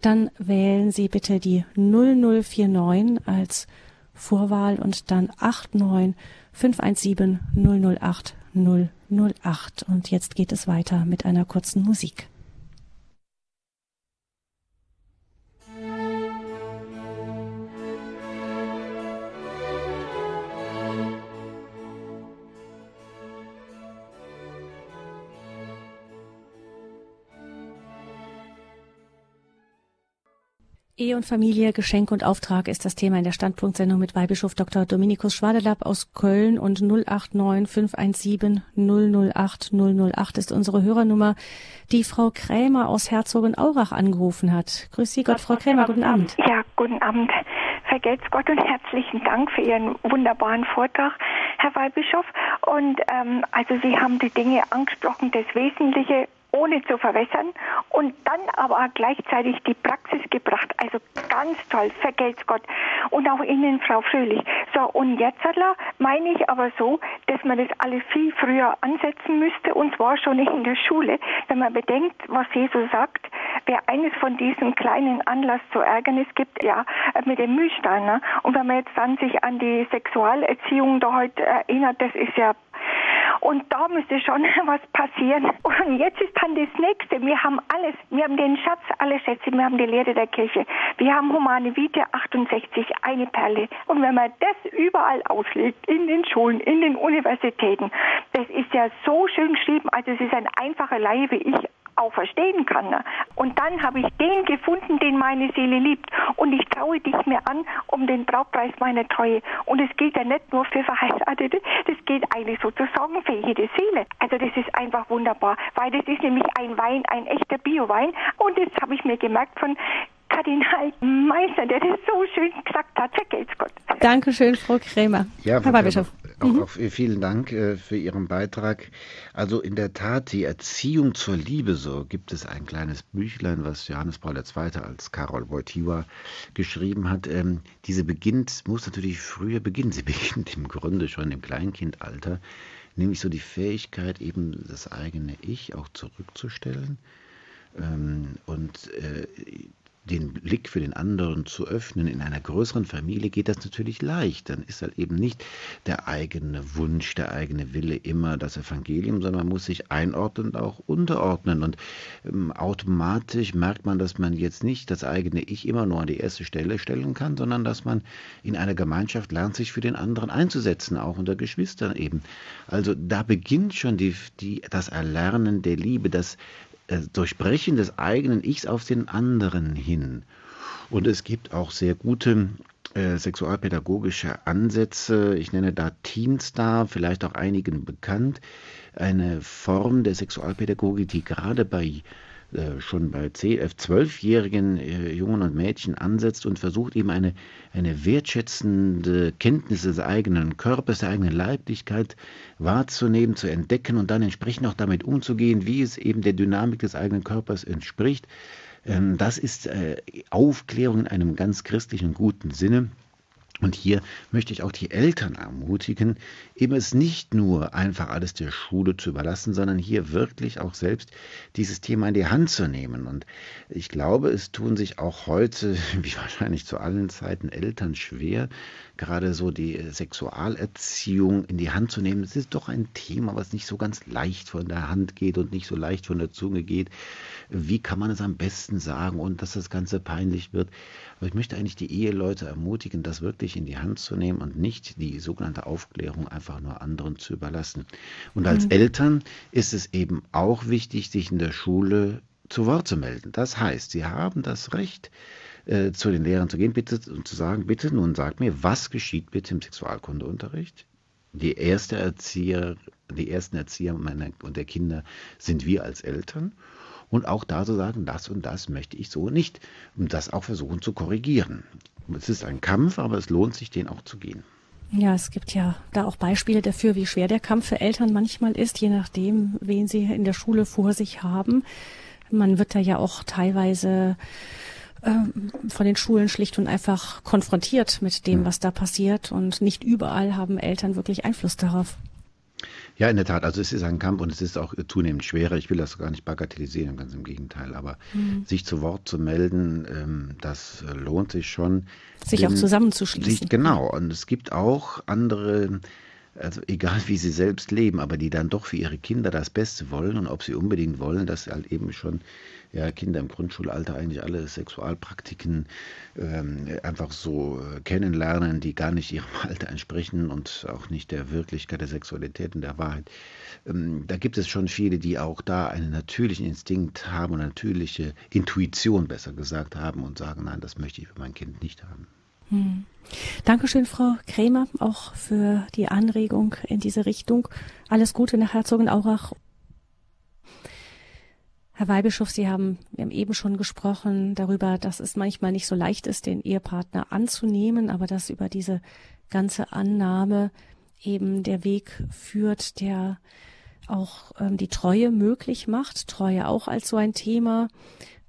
dann wählen Sie bitte die 0049 als Vorwahl und dann 89 517 008 008. Und jetzt geht es weiter mit einer kurzen Musik. Ehe und Familie, Geschenk und Auftrag ist das Thema in der Standpunktsendung mit Weihbischof Dr. Dominikus Schwadelapp aus Köln und 089 517 008 008 ist unsere Hörernummer, die Frau Krämer aus Herzogenaurach angerufen hat. Grüß Sie Gott, Frau Krämer, guten Abend. Ja, guten Abend. Vergelt's Gott und herzlichen Dank für Ihren wunderbaren Vortrag, Herr Weihbischof. Und ähm, also Sie haben die Dinge angesprochen, das Wesentliche ohne zu verwässern und dann aber gleichzeitig die Praxis gebracht. Also ganz toll, vergelt's Gott. Und auch Ihnen, Frau Fröhlich. So, und jetzt meine ich aber so, dass man das alles viel früher ansetzen müsste und zwar schon in der Schule, wenn man bedenkt, was Jesus sagt, wer eines von diesen kleinen Anlass zu Ärgernis gibt, ja, mit dem Mühlstein. Ne? Und wenn man jetzt dann sich an die Sexualerziehung da heute erinnert, das ist ja und da müsste schon was passieren. Und jetzt ist dann das Nächste. Wir haben alles. Wir haben den Schatz aller Schätze. Wir haben die Lehre der Kirche. Wir haben Humane Vita 68, eine Perle. Und wenn man das überall auslegt, in den Schulen, in den Universitäten, das ist ja so schön geschrieben. Also es ist ein einfacher Laie wie ich auch verstehen kann. Ne? Und dann habe ich den gefunden, den meine Seele liebt. Und ich traue dich mir an um den Brautpreis meiner Treue. Und es gilt ja nicht nur für Verheiratete, das gilt eigentlich sozusagen für jede Seele. Also das ist einfach wunderbar, weil das ist nämlich ein Wein, ein echter Biowein. Und das habe ich mir gemerkt von Kardinal Meister, der das so schön gesagt hat. Vergelt's Gott. Dankeschön, Frau Krämer. Ja, Herr Weihbischof. Auch, mhm. auch, vielen Dank äh, für Ihren Beitrag. Also in der Tat, die Erziehung zur Liebe, so gibt es ein kleines Büchlein, was Johannes Paul II. als Karol Wojtyła geschrieben hat. Ähm, diese beginnt, muss natürlich früher beginnen. Sie beginnt im Grunde schon im Kleinkindalter, nämlich so die Fähigkeit, eben das eigene Ich auch zurückzustellen. Ähm, und äh, den Blick für den anderen zu öffnen. In einer größeren Familie geht das natürlich leicht. Dann ist halt eben nicht der eigene Wunsch, der eigene Wille immer das Evangelium, sondern man muss sich einordnen und auch unterordnen. Und ähm, automatisch merkt man, dass man jetzt nicht das eigene Ich immer nur an die erste Stelle stellen kann, sondern dass man in einer Gemeinschaft lernt, sich für den anderen einzusetzen, auch unter Geschwistern eben. Also da beginnt schon die, die, das Erlernen der Liebe, das Durchbrechen des eigenen Ichs auf den anderen hin. Und es gibt auch sehr gute äh, sexualpädagogische Ansätze. Ich nenne da Teen Star, vielleicht auch einigen bekannt. Eine Form der Sexualpädagogik, die gerade bei äh, schon bei 12-jährigen äh, Jungen und Mädchen ansetzt und versucht eben eine, eine wertschätzende Kenntnis des eigenen Körpers, der eigenen Leiblichkeit wahrzunehmen, zu entdecken und dann entsprechend auch damit umzugehen, wie es eben der Dynamik des eigenen Körpers entspricht. Ähm, das ist äh, Aufklärung in einem ganz christlichen guten Sinne. Und hier möchte ich auch die Eltern ermutigen, eben es nicht nur einfach alles der Schule zu überlassen, sondern hier wirklich auch selbst dieses Thema in die Hand zu nehmen. Und ich glaube, es tun sich auch heute, wie wahrscheinlich zu allen Zeiten, Eltern schwer, gerade so die Sexualerziehung in die Hand zu nehmen. Es ist doch ein Thema, was nicht so ganz leicht von der Hand geht und nicht so leicht von der Zunge geht. Wie kann man es am besten sagen und dass das Ganze peinlich wird? Aber ich möchte eigentlich die Eheleute ermutigen, das wirklich in die Hand zu nehmen und nicht die sogenannte Aufklärung einfach nur anderen zu überlassen. Und als mhm. Eltern ist es eben auch wichtig, sich in der Schule zu Wort zu melden. Das heißt, sie haben das Recht, äh, zu den Lehrern zu gehen bitte, und zu sagen, bitte nun sagt mir, was geschieht bitte im Sexualkundeunterricht? Die erste Erzieher, die ersten Erzieher meiner und der Kinder sind wir als Eltern. Und auch da zu sagen, das und das möchte ich so nicht. Und das auch versuchen zu korrigieren. Es ist ein Kampf, aber es lohnt sich, den auch zu gehen. Ja, es gibt ja da auch Beispiele dafür, wie schwer der Kampf für Eltern manchmal ist, je nachdem, wen sie in der Schule vor sich haben. Man wird da ja auch teilweise ähm, von den Schulen schlicht und einfach konfrontiert mit dem, was da passiert. Und nicht überall haben Eltern wirklich Einfluss darauf. Ja, in der Tat. Also es ist ein Kampf und es ist auch zunehmend schwerer. Ich will das gar nicht bagatellisieren, ganz im Gegenteil. Aber mhm. sich zu Wort zu melden, ähm, das lohnt sich schon. Sich Denn, auch zusammenzuschließen. Sich, genau. Und es gibt auch andere also egal wie sie selbst leben, aber die dann doch für ihre Kinder das Beste wollen und ob sie unbedingt wollen, dass halt eben schon ja, Kinder im Grundschulalter eigentlich alle Sexualpraktiken ähm, einfach so äh, kennenlernen, die gar nicht ihrem Alter entsprechen und auch nicht der Wirklichkeit der Sexualität und der Wahrheit. Ähm, da gibt es schon viele, die auch da einen natürlichen Instinkt haben und eine natürliche Intuition besser gesagt haben und sagen, nein, das möchte ich für mein Kind nicht haben. Hm. Dankeschön, Frau Krämer, auch für die Anregung in diese Richtung. Alles Gute nach Herzogenaurach. Herr Weihbischof, Sie haben, wir haben eben schon gesprochen darüber, dass es manchmal nicht so leicht ist, den Ehepartner anzunehmen, aber dass über diese ganze Annahme eben der Weg führt, der auch ähm, die Treue möglich macht. Treue auch als so ein Thema,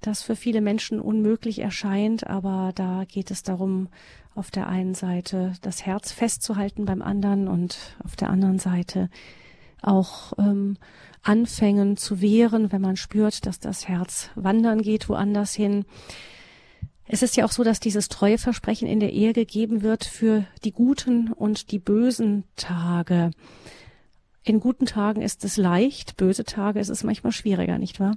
das für viele Menschen unmöglich erscheint, aber da geht es darum, auf der einen Seite das Herz festzuhalten beim anderen und auf der anderen Seite auch ähm, anfängen zu wehren, wenn man spürt, dass das Herz wandern geht woanders hin. Es ist ja auch so, dass dieses Treueversprechen in der Ehe gegeben wird für die guten und die bösen Tage. In guten Tagen ist es leicht, böse Tage ist es manchmal schwieriger, nicht wahr?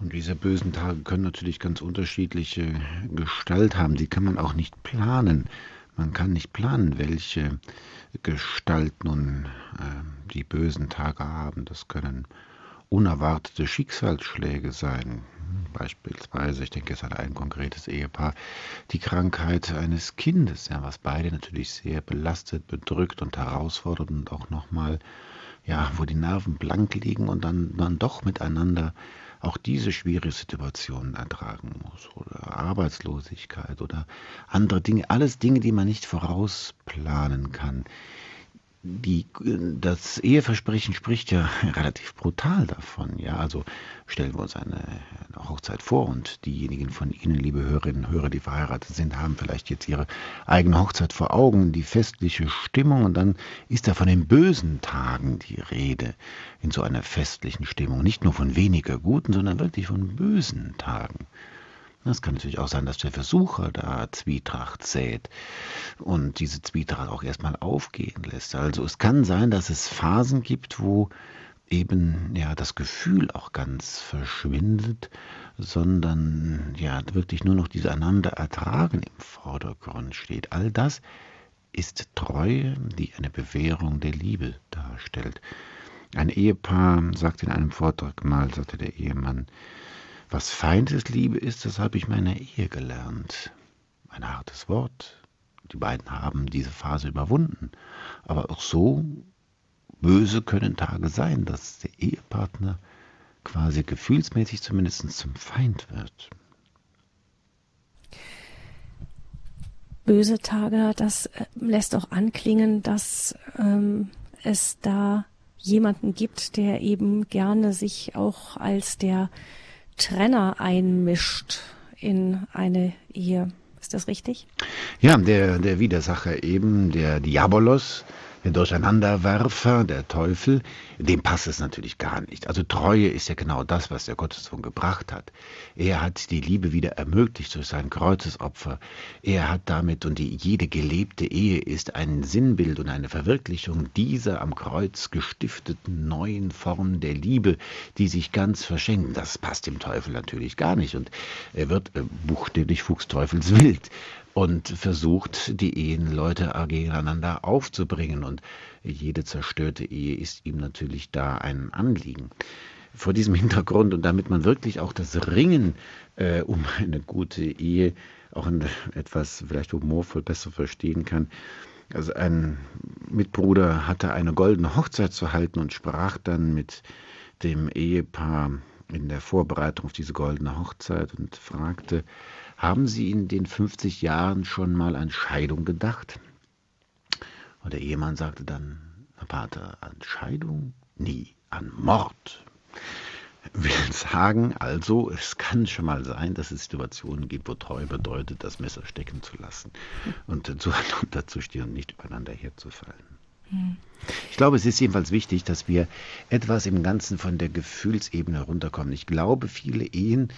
Und diese bösen Tage können natürlich ganz unterschiedliche Gestalt haben. Die kann man auch nicht planen. Man kann nicht planen, welche Gestalt nun äh, die bösen Tage haben. Das können unerwartete Schicksalsschläge sein. Beispielsweise, ich denke jetzt an ein konkretes Ehepaar, die Krankheit eines Kindes, ja, was beide natürlich sehr belastet, bedrückt und herausfordert und auch nochmal, ja, wo die Nerven blank liegen und dann, dann doch miteinander auch diese schwierige Situation ertragen muss oder Arbeitslosigkeit oder andere Dinge, alles Dinge, die man nicht vorausplanen kann die, das Eheversprechen spricht ja relativ brutal davon. Ja, also stellen wir uns eine, eine, Hochzeit vor und diejenigen von Ihnen, liebe Hörerinnen und Hörer, die verheiratet sind, haben vielleicht jetzt ihre eigene Hochzeit vor Augen, die festliche Stimmung und dann ist da von den bösen Tagen die Rede in so einer festlichen Stimmung. Nicht nur von weniger guten, sondern wirklich von bösen Tagen. Es kann natürlich auch sein, dass der Versucher da Zwietracht sät und diese Zwietracht auch erstmal aufgehen lässt. Also es kann sein, dass es Phasen gibt, wo eben ja das Gefühl auch ganz verschwindet, sondern ja wirklich nur noch diese einander ertragen im Vordergrund steht. All das ist Treue, die eine Bewährung der Liebe darstellt. Ein Ehepaar sagt in einem Vortrag mal, sagte der Ehemann, was Feindesliebe ist, das habe ich meiner Ehe gelernt. Ein hartes Wort. Die beiden haben diese Phase überwunden. Aber auch so böse können Tage sein, dass der Ehepartner quasi gefühlsmäßig zumindest zum Feind wird. Böse Tage, das äh, lässt auch anklingen, dass ähm, es da jemanden gibt, der eben gerne sich auch als der Trenner einmischt in eine Ehe. Ist das richtig? Ja, der, der Widersacher eben, der Diabolos, Durcheinanderwerfer, der Teufel, dem passt es natürlich gar nicht. Also Treue ist ja genau das, was der Gottessohn gebracht hat. Er hat die Liebe wieder ermöglicht durch sein Kreuzesopfer. Er hat damit, und die, jede gelebte Ehe ist ein Sinnbild und eine Verwirklichung dieser am Kreuz gestifteten neuen Form der Liebe, die sich ganz verschenken. Das passt dem Teufel natürlich gar nicht. Und er wird äh, buchstäblich fuchsteufelswild und versucht, die Ehenleute gegeneinander aufzubringen. Und jede zerstörte Ehe ist ihm natürlich da ein Anliegen. Vor diesem Hintergrund und damit man wirklich auch das Ringen äh, um eine gute Ehe auch in etwas vielleicht humorvoll besser verstehen kann. Also ein Mitbruder hatte eine goldene Hochzeit zu halten und sprach dann mit dem Ehepaar in der Vorbereitung auf diese goldene Hochzeit und fragte, haben Sie in den 50 Jahren schon mal an Scheidung gedacht? Und der Ehemann sagte dann, Herr Pater, an Scheidung? Nie, an Mord. Will sagen, also, es kann schon mal sein, dass es Situationen gibt, wo treu bedeutet, das Messer stecken zu lassen und zueinander zu stehen und nicht übereinander herzufallen. Ich glaube, es ist jedenfalls wichtig, dass wir etwas im Ganzen von der Gefühlsebene runterkommen. Ich glaube, viele Ehen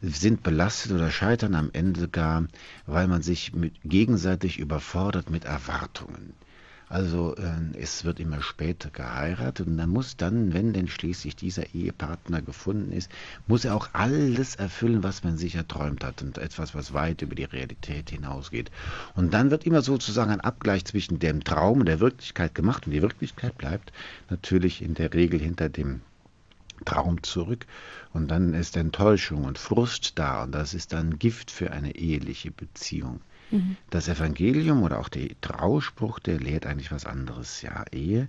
sind belastet oder scheitern am Ende gar, weil man sich mit, gegenseitig überfordert mit Erwartungen. Also äh, es wird immer später geheiratet und dann muss dann, wenn denn schließlich dieser Ehepartner gefunden ist, muss er auch alles erfüllen, was man sich erträumt hat und etwas, was weit über die Realität hinausgeht. Und dann wird immer sozusagen ein Abgleich zwischen dem Traum und der Wirklichkeit gemacht und die Wirklichkeit bleibt natürlich in der Regel hinter dem Traum zurück und dann ist Enttäuschung und Frust da und das ist dann Gift für eine eheliche Beziehung. Das Evangelium oder auch der Trauspruch, der lehrt eigentlich was anderes. Ja, Ehe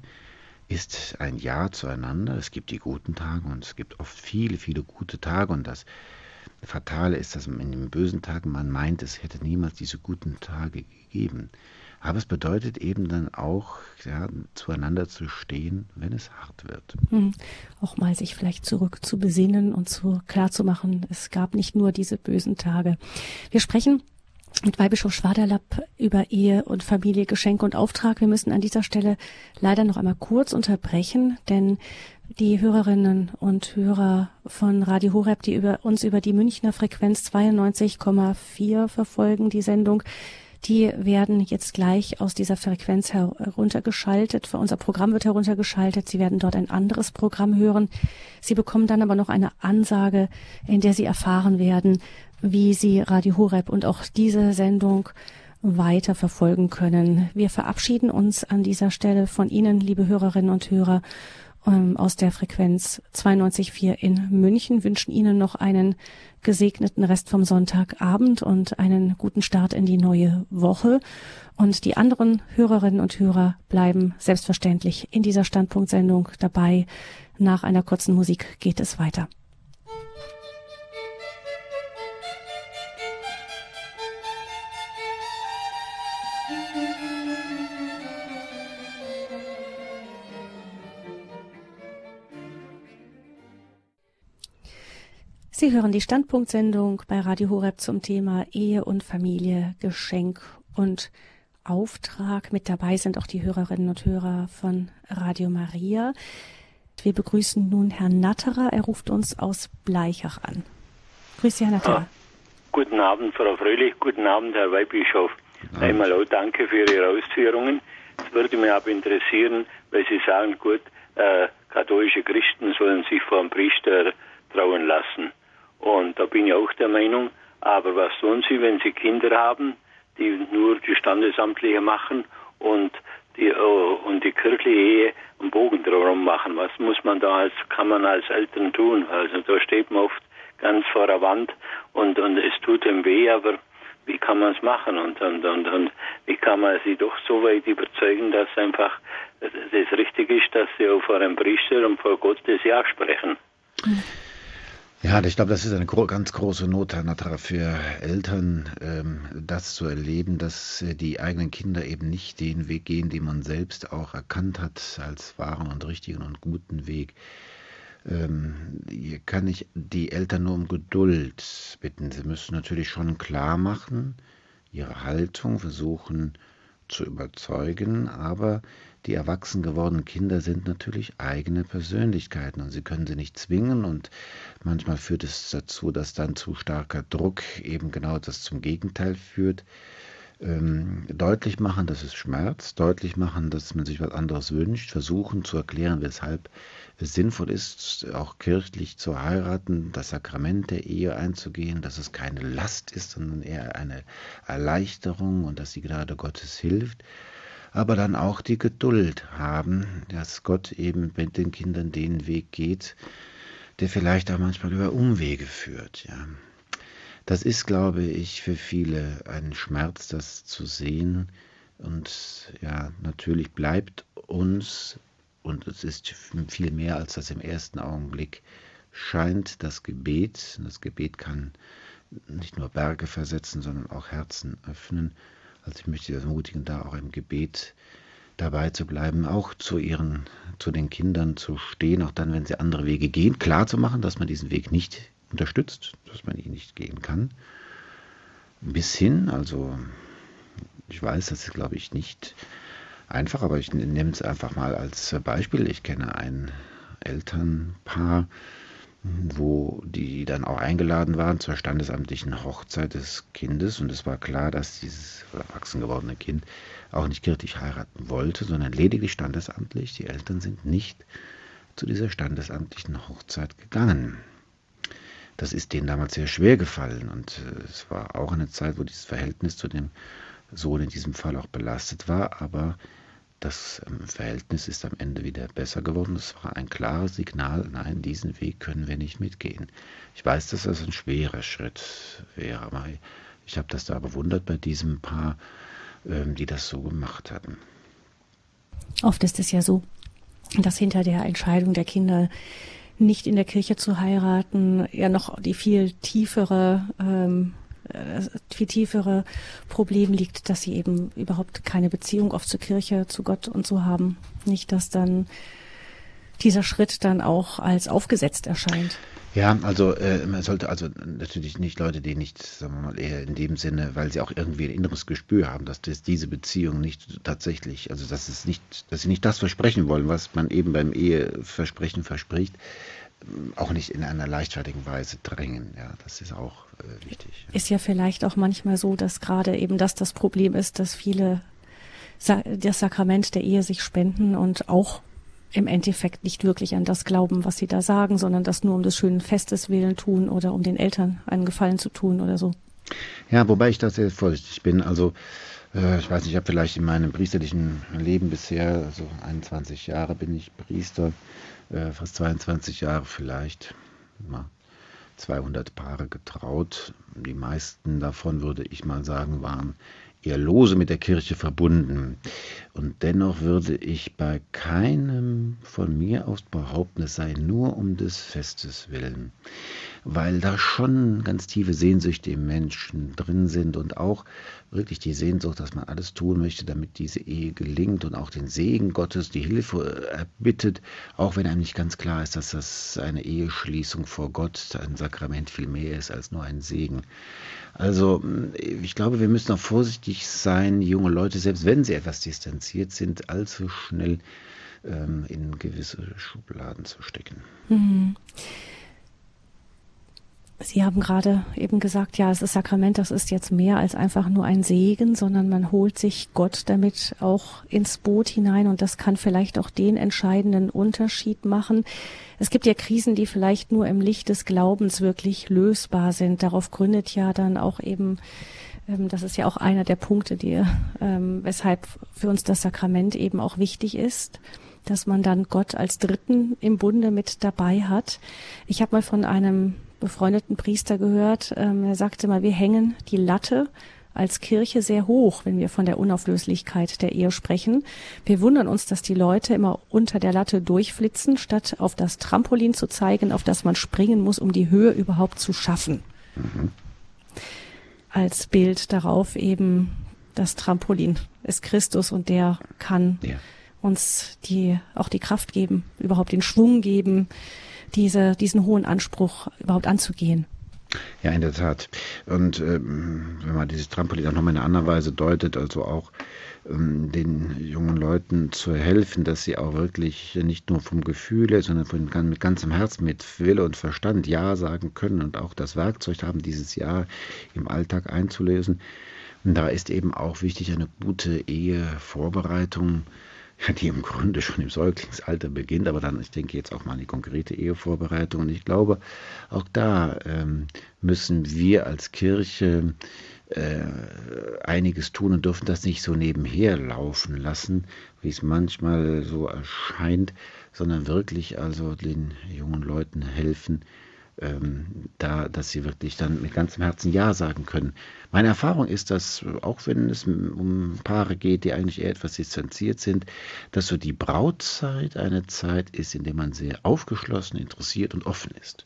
ist ein Ja zueinander. Es gibt die guten Tage und es gibt oft viele, viele gute Tage und das Fatale ist, dass man in den bösen Tagen man meint, es hätte niemals diese guten Tage gegeben. Aber es bedeutet eben dann auch, ja, zueinander zu stehen, wenn es hart wird. Mhm. Auch mal sich vielleicht zurück zu besinnen und zu klar zu machen, es gab nicht nur diese bösen Tage. Wir sprechen mit Weihbischof Schwaderlapp über Ehe und Familie, Geschenk und Auftrag. Wir müssen an dieser Stelle leider noch einmal kurz unterbrechen, denn die Hörerinnen und Hörer von Radio Horeb, die über uns über die Münchner Frequenz 92,4 verfolgen, die Sendung, die werden jetzt gleich aus dieser Frequenz heruntergeschaltet. Unser Programm wird heruntergeschaltet. Sie werden dort ein anderes Programm hören. Sie bekommen dann aber noch eine Ansage, in der Sie erfahren werden, wie Sie Radio Horeb und auch diese Sendung weiter verfolgen können. Wir verabschieden uns an dieser Stelle von Ihnen, liebe Hörerinnen und Hörer, ähm, aus der Frequenz 92.4 in München, wünschen Ihnen noch einen gesegneten Rest vom Sonntagabend und einen guten Start in die neue Woche. Und die anderen Hörerinnen und Hörer bleiben selbstverständlich in dieser Standpunktsendung dabei. Nach einer kurzen Musik geht es weiter. Sie hören die Standpunktsendung bei Radio Horeb zum Thema Ehe und Familie, Geschenk und Auftrag. Mit dabei sind auch die Hörerinnen und Hörer von Radio Maria. Wir begrüßen nun Herrn Natterer. Er ruft uns aus Bleichach an. Grüß Sie, Herr Natterer. Ah, guten Abend, Frau Fröhlich. Guten Abend, Herr Weihbischof. Einmal auch danke für Ihre Ausführungen. Es würde mich aber interessieren, weil Sie sagen, gut, äh, katholische Christen sollen sich vor dem Priester trauen lassen. Und da bin ich auch der Meinung, aber was tun Sie, wenn Sie Kinder haben, die nur die Standesamtliche machen und die, oh, und die kirchliche Ehe einen Bogen drumherum machen? Was muss man da als, kann man als Eltern tun? Also da steht man oft ganz vor der Wand und, und es tut ihm weh, aber wie kann man es machen und, und, und, und wie kann man sie doch so weit überzeugen, dass einfach das richtig ist, dass sie auch vor einem Priester und vor Gott das Ja sprechen. Mhm. Ja, ich glaube, das ist eine ganz große Not, für Eltern, ähm, das zu erleben, dass äh, die eigenen Kinder eben nicht den Weg gehen, den man selbst auch erkannt hat als wahren und richtigen und guten Weg. Ähm, hier kann ich die Eltern nur um Geduld bitten. Sie müssen natürlich schon klar machen, ihre Haltung versuchen zu überzeugen, aber die erwachsen gewordenen Kinder sind natürlich eigene Persönlichkeiten und sie können sie nicht zwingen und manchmal führt es dazu, dass dann zu starker Druck eben genau das zum Gegenteil führt. Ähm, deutlich machen, dass es schmerzt, deutlich machen, dass man sich was anderes wünscht, versuchen zu erklären, weshalb es sinnvoll ist, auch kirchlich zu heiraten, das Sakrament der Ehe einzugehen, dass es keine Last ist, sondern eher eine Erleichterung und dass die Gnade Gottes hilft aber dann auch die Geduld haben, dass Gott eben mit den Kindern den Weg geht, der vielleicht auch manchmal über Umwege führt. Ja. Das ist, glaube ich, für viele ein Schmerz, das zu sehen. Und ja, natürlich bleibt uns, und es ist viel mehr als das im ersten Augenblick scheint, das Gebet. Das Gebet kann nicht nur Berge versetzen, sondern auch Herzen öffnen. Also ich möchte Sie ermutigen, da auch im Gebet dabei zu bleiben, auch zu ihren, zu den Kindern zu stehen, auch dann, wenn sie andere Wege gehen, klar zu machen, dass man diesen Weg nicht unterstützt, dass man ihn nicht gehen kann. Bis hin, also ich weiß, das ist, glaube ich, nicht einfach, aber ich nehme es einfach mal als Beispiel. Ich kenne ein Elternpaar, wo die dann auch eingeladen waren zur standesamtlichen Hochzeit des Kindes. Und es war klar, dass dieses erwachsen gewordene Kind auch nicht kirchlich heiraten wollte, sondern lediglich standesamtlich. Die Eltern sind nicht zu dieser standesamtlichen Hochzeit gegangen. Das ist denen damals sehr schwer gefallen und äh, es war auch eine Zeit, wo dieses Verhältnis zu dem Sohn in diesem Fall auch belastet war, aber das ähm, Verhältnis ist am Ende wieder besser geworden. Es war ein klares Signal, nein, diesen Weg können wir nicht mitgehen. Ich weiß, dass das ein schwerer Schritt wäre, aber ich habe das da bewundert bei diesem Paar, ähm, die das so gemacht hatten. Oft ist es ja so, dass hinter der Entscheidung der Kinder nicht in der Kirche zu heiraten, ja noch die viel tiefere ähm, äh, viel tiefere Problem liegt, dass sie eben überhaupt keine Beziehung oft zur Kirche, zu Gott und so haben. Nicht, dass dann dieser Schritt dann auch als aufgesetzt erscheint. Ja, also äh, man sollte also natürlich nicht Leute, die nicht, sagen wir mal, eher in dem Sinne, weil sie auch irgendwie ein inneres Gespür haben, dass das, diese Beziehung nicht tatsächlich, also dass es nicht, dass sie nicht das versprechen wollen, was man eben beim Eheversprechen verspricht, auch nicht in einer leichtfertigen Weise drängen. Ja, das ist auch äh, wichtig. Ist ja vielleicht auch manchmal so, dass gerade eben das das Problem ist, dass viele das Sakrament der Ehe sich spenden und auch im Endeffekt nicht wirklich an das glauben, was sie da sagen, sondern das nur um des schönen Festes willen tun oder um den Eltern einen Gefallen zu tun oder so. Ja, wobei ich da sehr vorsichtig bin. Also äh, ich weiß nicht, ich habe vielleicht in meinem priesterlichen Leben bisher, also 21 Jahre bin ich Priester, äh, fast 22 Jahre vielleicht, mal 200 Paare getraut. Die meisten davon, würde ich mal sagen, waren eher lose mit der Kirche verbunden. Und dennoch würde ich bei keinem von mir aus behaupten, es sei nur um des Festes willen, weil da schon ganz tiefe Sehnsüchte im Menschen drin sind und auch wirklich die Sehnsucht, dass man alles tun möchte, damit diese Ehe gelingt und auch den Segen Gottes, die Hilfe erbittet, auch wenn einem nicht ganz klar ist, dass das eine Eheschließung vor Gott, ein Sakrament viel mehr ist als nur ein Segen. Also ich glaube, wir müssen auch vorsichtig sein, junge Leute, selbst wenn sie etwas distanziert sind, allzu schnell ähm, in gewisse Schubladen zu stecken. Mhm. Sie haben gerade eben gesagt, ja, es ist Sakrament, das ist jetzt mehr als einfach nur ein Segen, sondern man holt sich Gott damit auch ins Boot hinein und das kann vielleicht auch den entscheidenden Unterschied machen. Es gibt ja Krisen, die vielleicht nur im Licht des Glaubens wirklich lösbar sind. Darauf gründet ja dann auch eben, ähm, das ist ja auch einer der Punkte, die, ähm, weshalb für uns das Sakrament eben auch wichtig ist dass man dann Gott als Dritten im Bunde mit dabei hat. Ich habe mal von einem befreundeten Priester gehört. Ähm, er sagte mal, wir hängen die Latte als Kirche sehr hoch, wenn wir von der Unauflöslichkeit der Ehe sprechen. Wir wundern uns, dass die Leute immer unter der Latte durchflitzen, statt auf das Trampolin zu zeigen, auf das man springen muss, um die Höhe überhaupt zu schaffen. Mhm. Als Bild darauf eben das Trampolin ist Christus und der kann ja. uns die, auch die Kraft geben, überhaupt den Schwung geben, diese, diesen hohen Anspruch überhaupt anzugehen. Ja, in der Tat. Und ähm, wenn man dieses Trampolin auch nochmal in einer anderen Weise deutet, also auch ähm, den jungen Leuten zu helfen, dass sie auch wirklich nicht nur vom Gefühl, sondern von, mit ganzem Herzen, mit Wille und Verstand Ja sagen können und auch das Werkzeug haben, dieses Ja im Alltag einzulösen. Und da ist eben auch wichtig eine gute Ehevorbereitung die im Grunde schon im Säuglingsalter beginnt, aber dann, ich denke jetzt auch mal an die konkrete Ehevorbereitung. Und ich glaube, auch da ähm, müssen wir als Kirche äh, einiges tun und dürfen das nicht so nebenher laufen lassen, wie es manchmal so erscheint, sondern wirklich also den jungen Leuten helfen, ähm, da, dass sie wirklich dann mit ganzem Herzen Ja sagen können. Meine Erfahrung ist, dass auch wenn es um Paare geht, die eigentlich eher etwas distanziert sind, dass so die Brautzeit eine Zeit ist, in der man sehr aufgeschlossen, interessiert und offen ist.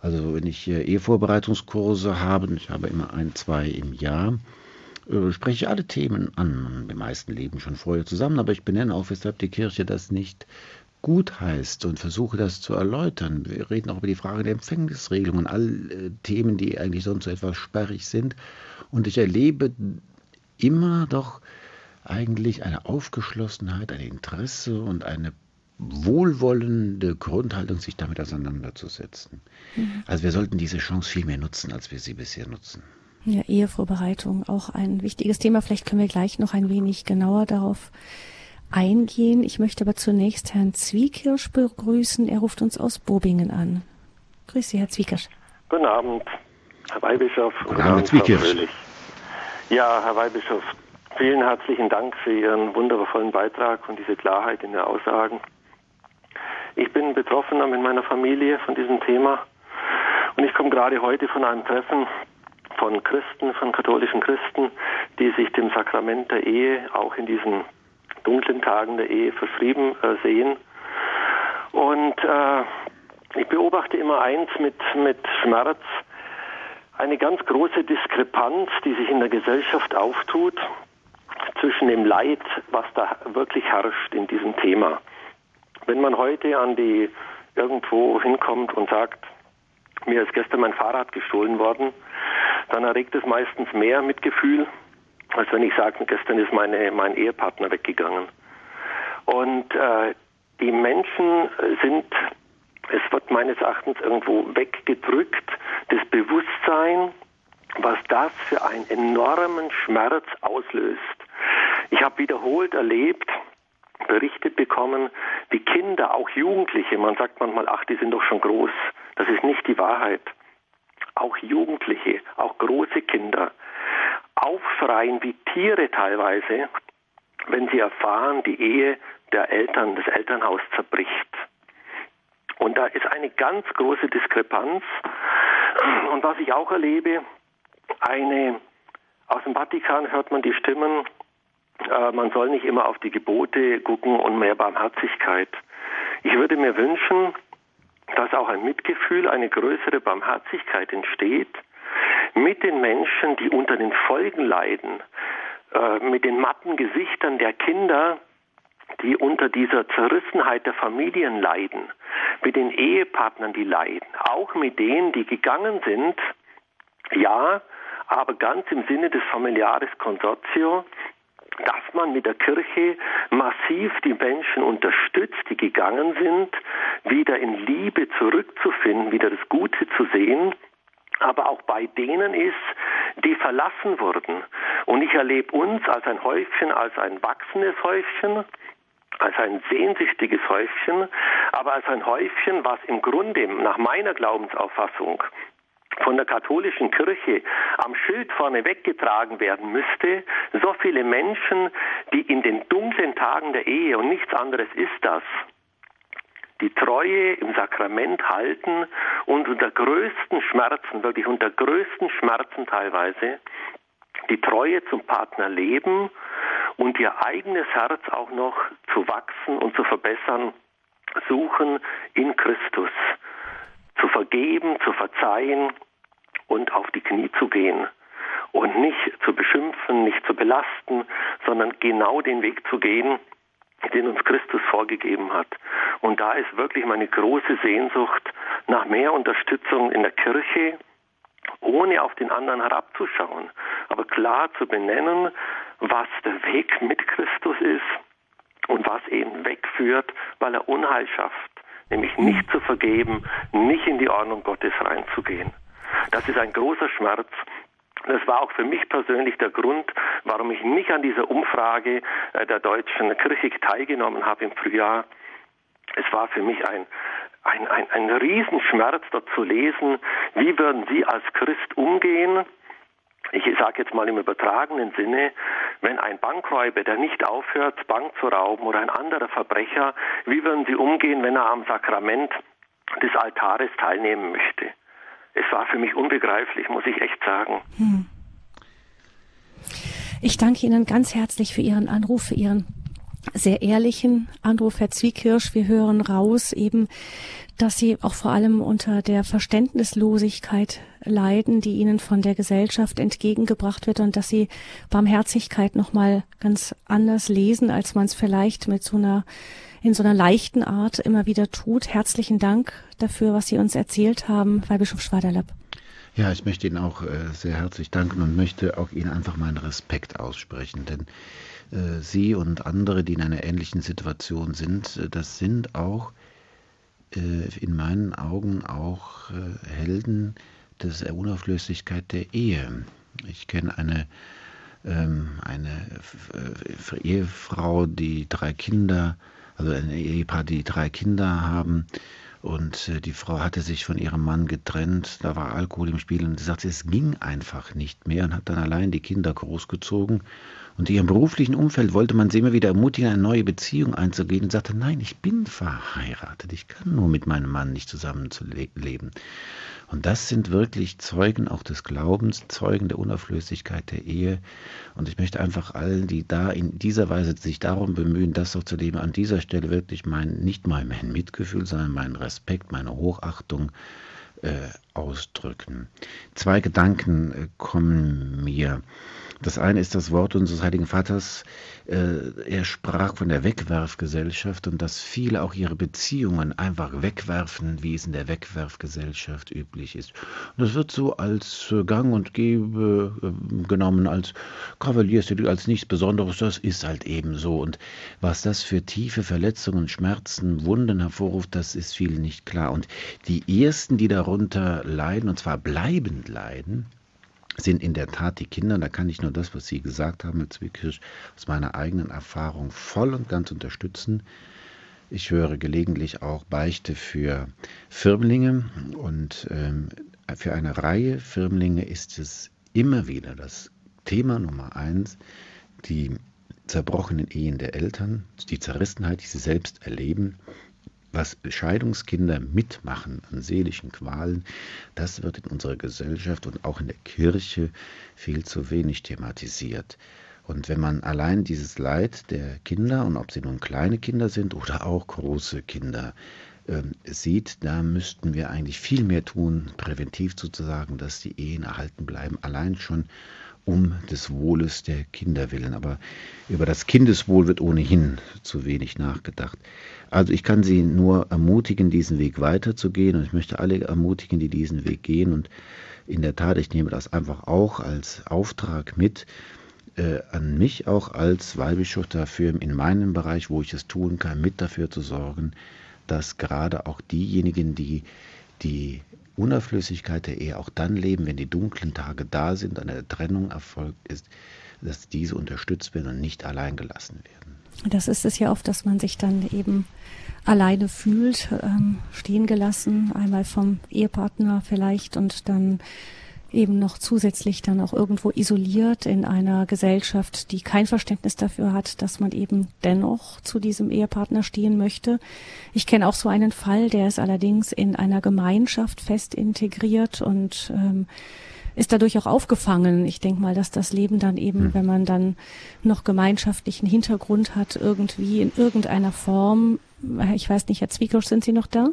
Also wenn ich Ehevorbereitungskurse habe, ich habe immer ein, zwei im Jahr, äh, spreche ich alle Themen an. Die meisten leben schon vorher zusammen, aber ich benenne auch, weshalb die Kirche das nicht gut heißt und versuche das zu erläutern. Wir reden auch über die Frage der Empfängnisregelung und all äh, Themen, die eigentlich sonst so etwas sperrig sind. Und ich erlebe immer doch eigentlich eine Aufgeschlossenheit, ein Interesse und eine wohlwollende Grundhaltung, sich damit auseinanderzusetzen. Mhm. Also wir sollten diese Chance viel mehr nutzen, als wir sie bisher nutzen. Ja, Ehevorbereitung, auch ein wichtiges Thema. Vielleicht können wir gleich noch ein wenig genauer darauf eingehen. Ich möchte aber zunächst Herrn Zwiekirsch begrüßen. Er ruft uns aus Bobingen an. Grüß Sie, Herr Zwiekirsch. Guten Abend, Herr Weihbischof. Guten Abend, Herr Zwiekirsch. Ja, Herr Weihbischof, vielen herzlichen Dank für Ihren wundervollen Beitrag und diese Klarheit in der Aussagen. Ich bin Betroffener mit meiner Familie von diesem Thema und ich komme gerade heute von einem Treffen von Christen, von katholischen Christen, die sich dem Sakrament der Ehe auch in diesen dunklen Tagen der Ehe verschrieben äh, sehen. Und äh, ich beobachte immer eins mit, mit Schmerz, eine ganz große Diskrepanz, die sich in der Gesellschaft auftut zwischen dem Leid, was da wirklich herrscht in diesem Thema. Wenn man heute an die irgendwo hinkommt und sagt, mir ist gestern mein Fahrrad gestohlen worden, dann erregt es meistens mehr Mitgefühl, als wenn ich sage, gestern ist meine, mein Ehepartner weggegangen. Und äh, die Menschen sind, es wird meines Erachtens irgendwo weggedrückt, das Bewusstsein, was das für einen enormen Schmerz auslöst. Ich habe wiederholt erlebt, berichtet bekommen, wie Kinder, auch Jugendliche, man sagt manchmal, ach, die sind doch schon groß. Das ist nicht die Wahrheit. Auch Jugendliche, auch große Kinder aufschreien wie Tiere teilweise, wenn sie erfahren, die Ehe der Eltern, das Elternhaus zerbricht. Und da ist eine ganz große Diskrepanz. Und was ich auch erlebe, eine, aus dem Vatikan hört man die Stimmen, äh, man soll nicht immer auf die Gebote gucken und mehr Barmherzigkeit. Ich würde mir wünschen, dass auch ein Mitgefühl, eine größere Barmherzigkeit entsteht mit den Menschen, die unter den Folgen leiden, äh, mit den matten Gesichtern der Kinder, die unter dieser Zerrissenheit der Familien leiden, mit den Ehepartnern, die leiden, auch mit denen, die gegangen sind, ja, aber ganz im Sinne des Familiares Consortio, dass man mit der Kirche massiv die Menschen unterstützt, die gegangen sind, wieder in Liebe zurückzufinden, wieder das Gute zu sehen, aber auch bei denen ist, die verlassen wurden. Und ich erlebe uns als ein Häufchen, als ein wachsendes Häufchen, als ein sehnsüchtiges Häufchen, aber als ein Häufchen, was im Grunde nach meiner Glaubensauffassung von der katholischen Kirche am Schild vorne weggetragen werden müsste, so viele Menschen, die in den dunklen Tagen der Ehe, und nichts anderes ist das, die Treue im Sakrament halten und unter größten Schmerzen, wirklich unter größten Schmerzen teilweise, die Treue zum Partner leben und ihr eigenes Herz auch noch zu wachsen und zu verbessern, suchen in Christus. Zu vergeben, zu verzeihen und auf die Knie zu gehen und nicht zu beschimpfen, nicht zu belasten, sondern genau den Weg zu gehen, den uns Christus vorgegeben hat. Und da ist wirklich meine große Sehnsucht nach mehr Unterstützung in der Kirche, ohne auf den anderen herabzuschauen, aber klar zu benennen, was der Weg mit Christus ist und was ihn wegführt, weil er Unheil schafft, nämlich nicht zu vergeben, nicht in die Ordnung Gottes reinzugehen. Das ist ein großer Schmerz. Das war auch für mich persönlich der Grund, warum ich nicht an dieser Umfrage äh, der deutschen Kirche teilgenommen habe im Frühjahr. Es war für mich ein, ein, ein, ein Riesenschmerz, dort zu lesen, wie würden Sie als Christ umgehen, ich sage jetzt mal im übertragenen Sinne, wenn ein Bankräuber, der nicht aufhört, Bank zu rauben oder ein anderer Verbrecher, wie würden Sie umgehen, wenn er am Sakrament des Altares teilnehmen möchte? Es war für mich unbegreiflich, muss ich echt sagen. Hm. Ich danke Ihnen ganz herzlich für Ihren Anruf, für Ihren sehr ehrlichen Anruf, Herr Zwiekirsch. Wir hören raus eben, dass Sie auch vor allem unter der Verständnislosigkeit leiden, die Ihnen von der Gesellschaft entgegengebracht wird und dass Sie Barmherzigkeit nochmal ganz anders lesen, als man es vielleicht mit so einer in so einer leichten Art immer wieder tut. Herzlichen Dank dafür, was Sie uns erzählt haben, Weihbischof Schwaderlapp. Ja, ich möchte Ihnen auch äh, sehr herzlich danken und möchte auch Ihnen einfach meinen Respekt aussprechen, denn äh, Sie und andere, die in einer ähnlichen Situation sind, äh, das sind auch in meinen Augen auch Helden der Unauflöslichkeit der Ehe. Ich kenne eine ähm, eine Ehefrau, die drei Kinder also ein Ehepaar, die drei Kinder haben. Und äh, die Frau hatte sich von ihrem Mann getrennt, da war Alkohol im Spiel und sie sagte, es ging einfach nicht mehr und hat dann allein die Kinder großgezogen. Und in ihrem beruflichen Umfeld wollte man sie immer wieder ermutigen, eine neue Beziehung einzugehen und sagte, nein, ich bin verheiratet, ich kann nur mit meinem Mann nicht zusammenzuleben. Und das sind wirklich Zeugen auch des Glaubens, Zeugen der Unauflöslichkeit der Ehe. Und ich möchte einfach allen, die da in dieser Weise sich darum bemühen, das auch zu leben, an dieser Stelle wirklich mein, nicht mal mein Mitgefühl, sondern meinen Respekt, meine Hochachtung äh, ausdrücken. Zwei Gedanken äh, kommen mir. Das eine ist das Wort unseres Heiligen Vaters. Äh, er sprach von der Wegwerfgesellschaft und dass viele auch ihre Beziehungen einfach wegwerfen, wie es in der Wegwerfgesellschaft üblich ist. Und das wird so als äh, Gang und Gebe äh, genommen, als Kavaliersdelikt, als nichts Besonderes. Das ist halt eben so. Und was das für tiefe Verletzungen, Schmerzen, Wunden hervorruft, das ist vielen nicht klar. Und die ersten, die darunter leiden, und zwar bleibend leiden, sind in der Tat die Kinder. Da kann ich nur das, was Sie gesagt haben, Herr Zwickirsch, aus meiner eigenen Erfahrung voll und ganz unterstützen. Ich höre gelegentlich auch Beichte für Firmlinge und ähm, für eine Reihe Firmlinge ist es immer wieder das Thema Nummer eins, die zerbrochenen Ehen der Eltern, die Zerrissenheit, die sie selbst erleben was Scheidungskinder mitmachen an seelischen Qualen, das wird in unserer Gesellschaft und auch in der Kirche viel zu wenig thematisiert. Und wenn man allein dieses Leid der Kinder, und ob sie nun kleine Kinder sind oder auch große Kinder, äh, sieht, da müssten wir eigentlich viel mehr tun, präventiv sozusagen, dass die Ehen erhalten bleiben. Allein schon um des Wohles der Kinder willen. Aber über das Kindeswohl wird ohnehin zu wenig nachgedacht. Also ich kann Sie nur ermutigen, diesen Weg weiterzugehen und ich möchte alle ermutigen, die diesen Weg gehen und in der Tat, ich nehme das einfach auch als Auftrag mit, äh, an mich auch als Weihbischof dafür, in meinem Bereich, wo ich es tun kann, mit dafür zu sorgen, dass gerade auch diejenigen, die die Unauflössigkeit der Ehe auch dann leben, wenn die dunklen Tage da sind, eine Trennung erfolgt ist, dass diese unterstützt werden und nicht allein gelassen werden. Das ist es ja oft, dass man sich dann eben alleine fühlt, ähm, stehen gelassen, einmal vom Ehepartner vielleicht und dann eben noch zusätzlich dann auch irgendwo isoliert in einer Gesellschaft, die kein Verständnis dafür hat, dass man eben dennoch zu diesem Ehepartner stehen möchte. Ich kenne auch so einen Fall, der ist allerdings in einer Gemeinschaft fest integriert und ähm, ist dadurch auch aufgefangen. Ich denke mal, dass das Leben dann eben, mhm. wenn man dann noch gemeinschaftlichen Hintergrund hat, irgendwie in irgendeiner Form, ich weiß nicht, Herr Zwiekosch, sind Sie noch da?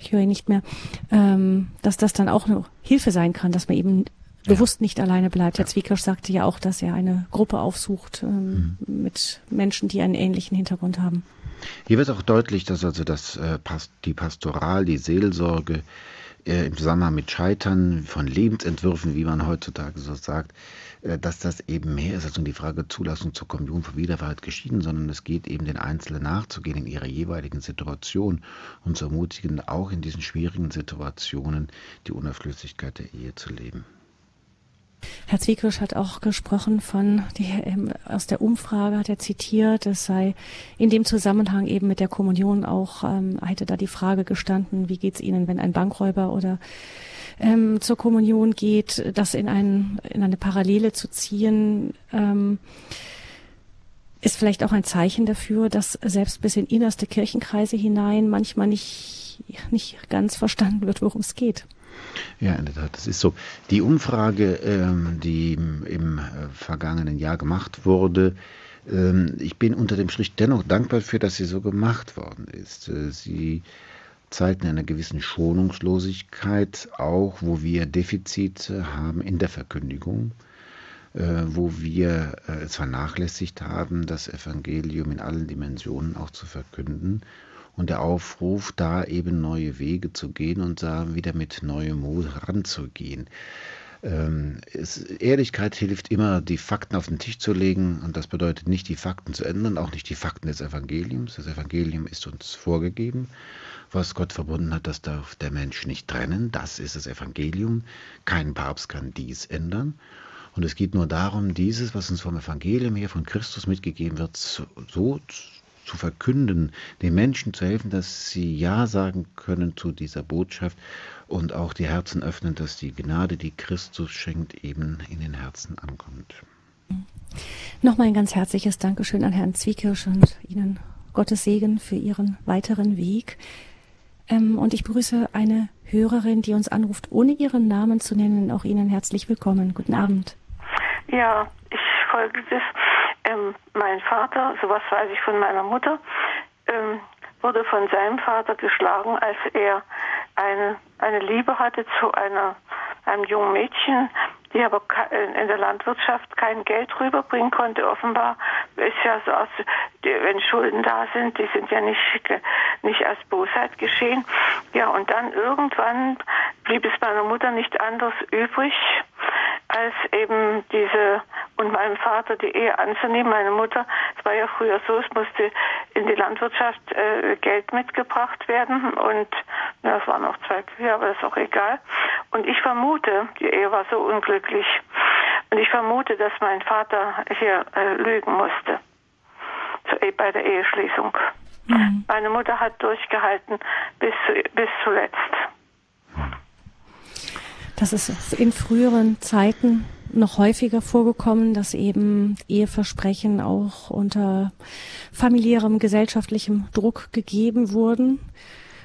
Ich höre ihn nicht mehr, ähm, dass das dann auch eine Hilfe sein kann, dass man eben ja. bewusst nicht alleine bleibt. Herr Zwiekosch sagte ja auch, dass er eine Gruppe aufsucht ähm, mhm. mit Menschen, die einen ähnlichen Hintergrund haben. Hier wird auch deutlich, dass also das, äh, die Pastoral, die Seelsorge äh, im Zusammenhang mit Scheitern von Lebensentwürfen, wie man heutzutage so sagt, dass das eben mehr ist als nur die Frage Zulassung zur Kommunion von Wiederwahrheit geschieden, sondern es geht eben den Einzelnen nachzugehen in ihrer jeweiligen Situation und zu ermutigen, auch in diesen schwierigen Situationen die Unauflöslichkeit der Ehe zu leben. Herr Zwiekisch hat auch gesprochen von, die, ähm, aus der Umfrage hat er zitiert, es sei in dem Zusammenhang eben mit der Kommunion auch, ähm, hätte da die Frage gestanden, wie geht's Ihnen, wenn ein Bankräuber oder ähm, zur Kommunion geht, das in, ein, in eine Parallele zu ziehen, ähm, ist vielleicht auch ein Zeichen dafür, dass selbst bis in innerste Kirchenkreise hinein manchmal nicht, nicht ganz verstanden wird, worum es geht. Ja, in der Tat, das ist so. Die Umfrage, ähm, die im, äh, vergangenen Jahr gemacht wurde, ähm, ich bin unter dem Strich dennoch dankbar für, dass sie so gemacht worden ist. Äh, sie zeigten einer gewissen Schonungslosigkeit, auch wo wir Defizite haben in der Verkündigung, äh, wo wir äh, es vernachlässigt haben, das Evangelium in allen Dimensionen auch zu verkünden und der Aufruf, da eben neue Wege zu gehen und da wieder mit neuem Mut ranzugehen. Ähm, es, Ehrlichkeit hilft immer, die Fakten auf den Tisch zu legen und das bedeutet nicht, die Fakten zu ändern, auch nicht die Fakten des Evangeliums. Das Evangelium ist uns vorgegeben. Was Gott verbunden hat, das darf der Mensch nicht trennen. Das ist das Evangelium. Kein Papst kann dies ändern. Und es geht nur darum, dieses, was uns vom Evangelium her von Christus mitgegeben wird, so, so zu verkünden, den Menschen zu helfen, dass sie Ja sagen können zu dieser Botschaft und auch die Herzen öffnen, dass die Gnade, die Christus schenkt, eben in den Herzen ankommt. Nochmal ein ganz herzliches Dankeschön an Herrn Zwiekirsch und Ihnen Gottes Segen für Ihren weiteren Weg. Ähm, und ich begrüße eine Hörerin, die uns anruft, ohne ihren Namen zu nennen. Auch Ihnen herzlich willkommen. Guten Abend. Ja, ich folge das. Ähm, mein Vater, sowas weiß ich von meiner Mutter, ähm, wurde von seinem Vater geschlagen, als er eine, eine Liebe hatte zu einer, einem jungen Mädchen, die aber in der Landwirtschaft kein Geld rüberbringen konnte. Offenbar ist ja so aus, wenn Schulden da sind, die sind ja nicht, nicht aus Bosheit geschehen. Ja, und dann irgendwann blieb es meiner Mutter nicht anders übrig, als eben diese und meinem Vater die Ehe anzunehmen. Meine Mutter, es war ja früher so, es musste in die Landwirtschaft äh, Geld mitgebracht werden und ja, es waren auch zwei Kühe, aber das ist auch egal. Und ich vermute, die Ehe war so unglücklich und ich vermute, dass mein Vater hier äh, lügen musste zu, e, bei der Eheschließung. Mhm. Meine Mutter hat durchgehalten bis, bis zuletzt. Das ist in früheren Zeiten noch häufiger vorgekommen, dass eben Eheversprechen auch unter familiärem gesellschaftlichem Druck gegeben wurden.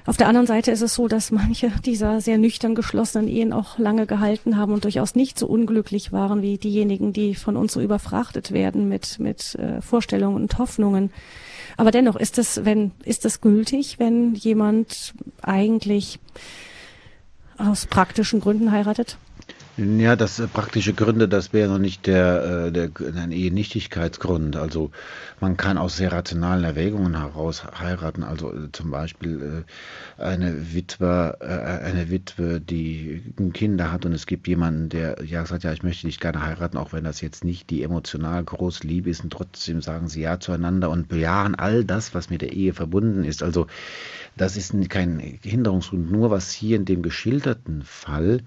Auf der anderen Seite ist es so, dass manche dieser sehr nüchtern geschlossenen Ehen auch lange gehalten haben und durchaus nicht so unglücklich waren wie diejenigen, die von uns so überfrachtet werden mit, mit äh, Vorstellungen und Hoffnungen. Aber dennoch ist es, wenn, ist es gültig, wenn jemand eigentlich aus praktischen Gründen heiratet? Ja, das äh, praktische Gründe, das wäre noch nicht der, äh, der, ein Ehenichtigkeitsgrund. Also man kann aus sehr rationalen Erwägungen heraus heiraten. Also äh, zum Beispiel äh, eine Witwe, äh, eine Witwe, die Kinder hat und es gibt jemanden, der ja sagt, ja, ich möchte dich gerne heiraten, auch wenn das jetzt nicht die emotional große Liebe ist und trotzdem sagen sie ja zueinander und bejahen all das, was mit der Ehe verbunden ist. Also das ist kein Hinderungsgrund. Nur was hier in dem geschilderten Fall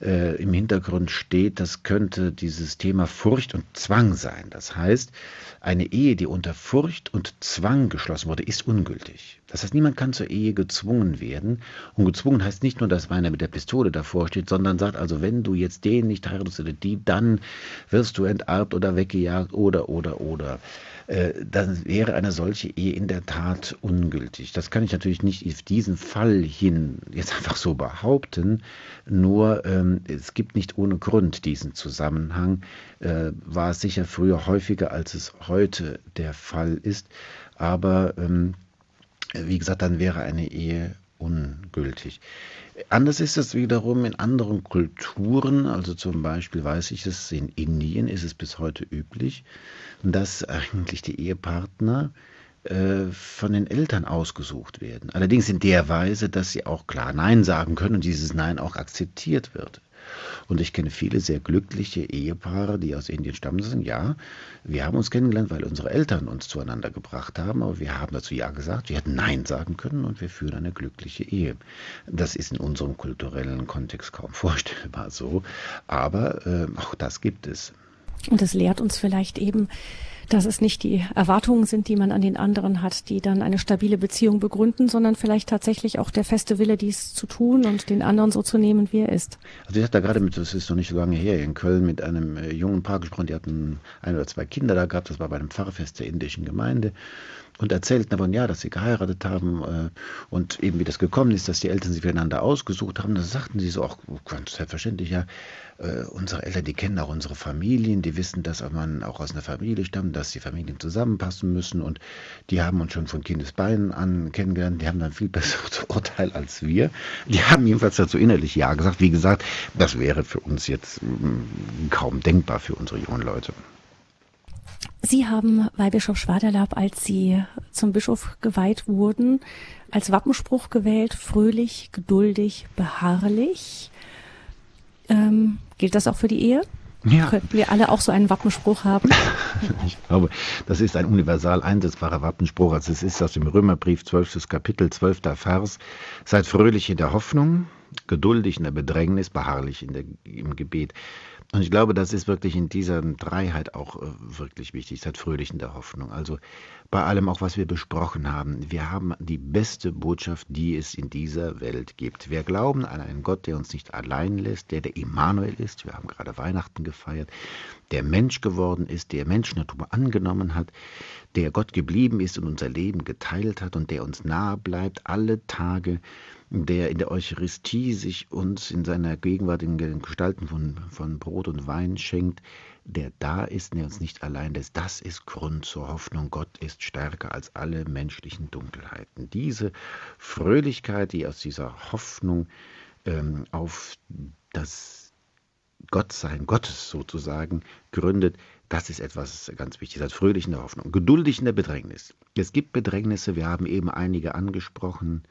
äh, im Hintergrund steht, das könnte dieses Thema Furcht und Zwang sein. Das heißt, eine Ehe, die unter Furcht und Zwang geschlossen wurde, ist ungültig. Das heißt, niemand kann zur Ehe gezwungen werden. Und gezwungen heißt nicht nur, dass einer mit der Pistole davor steht, sondern sagt also, wenn du jetzt den nicht heiratest oder die, dann wirst du enterbt oder weggejagt oder, oder, oder. Äh, dann wäre eine solche Ehe in der Tat ungültig. Das kann ich natürlich nicht auf diesen Fall hin jetzt einfach so behaupten, nur ähm, es gibt nicht ohne Grund diesen Zusammenhang, äh, war es sicher früher häufiger, als es heute der Fall ist, aber ähm, wie gesagt, dann wäre eine Ehe ungültig. Anders ist es wiederum in anderen Kulturen, also zum Beispiel weiß ich es, in Indien ist es bis heute üblich, dass eigentlich die Ehepartner äh, von den Eltern ausgesucht werden. Allerdings in der Weise, dass sie auch klar Nein sagen können und dieses Nein auch akzeptiert wird. Und ich kenne viele sehr glückliche Ehepaare, die aus Indien stammen, sagen, ja, wir haben uns kennengelernt, weil unsere Eltern uns zueinander gebracht haben, aber wir haben dazu Ja gesagt, wir hätten Nein sagen können und wir führen eine glückliche Ehe. Das ist in unserem kulturellen Kontext kaum vorstellbar so, aber äh, auch das gibt es. Und es lehrt uns vielleicht eben, dass es nicht die Erwartungen sind, die man an den anderen hat, die dann eine stabile Beziehung begründen, sondern vielleicht tatsächlich auch der feste Wille, dies zu tun und den anderen so zu nehmen, wie er ist. Also ich hatte da gerade mit, das ist noch nicht so lange her, in Köln mit einem äh, jungen Paar gesprochen, die hatten ein oder zwei Kinder da gehabt, das war bei einem Pfarrfest der indischen Gemeinde und erzählten davon, ja, dass sie geheiratet haben äh, und eben wie das gekommen ist, dass die Eltern sich füreinander ausgesucht haben. Da sagten sie so auch ganz selbstverständlich, ja, äh, unsere Eltern, die kennen auch unsere Familien, die wissen, dass man auch aus einer Familie stammt, dass die Familien zusammenpassen müssen und die haben uns schon von Kindesbeinen an kennengelernt, die haben dann viel besseres Urteil als wir. Die haben jedenfalls dazu innerlich Ja gesagt. Wie gesagt, das wäre für uns jetzt mm, kaum denkbar für unsere jungen Leute. Sie haben Weihbischof Schwaderlaub, als Sie zum Bischof geweiht wurden, als Wappenspruch gewählt, fröhlich, geduldig, beharrlich. Ähm, gilt das auch für die Ehe? Ja. Könnten wir alle auch so einen Wappenspruch haben? Ich glaube, das ist ein universal einsetzbarer Wappenspruch. Also es ist aus dem Römerbrief 12. Kapitel, 12. Vers. Seid fröhlich in der Hoffnung, geduldig in der Bedrängnis, beharrlich in der, im Gebet. Und ich glaube, das ist wirklich in dieser Dreiheit auch äh, wirklich wichtig, seit Fröhlich in der Hoffnung. Also bei allem auch, was wir besprochen haben, wir haben die beste Botschaft, die es in dieser Welt gibt. Wir glauben an einen Gott, der uns nicht allein lässt, der der Immanuel ist. Wir haben gerade Weihnachten gefeiert, der Mensch geworden ist, der Menschennatur angenommen hat, der Gott geblieben ist und unser Leben geteilt hat und der uns nahe bleibt alle Tage der in der Eucharistie sich uns in seiner gegenwärtigen Gestalten von, von Brot und Wein schenkt, der da ist, der uns nicht allein lässt. Das ist Grund zur Hoffnung. Gott ist stärker als alle menschlichen Dunkelheiten. Diese Fröhlichkeit, die aus dieser Hoffnung ähm, auf das Gottsein Gottes sozusagen gründet, das ist etwas ganz Wichtiges, als fröhlich in der Hoffnung. Geduldig in der Bedrängnis. Es gibt Bedrängnisse, wir haben eben einige angesprochen.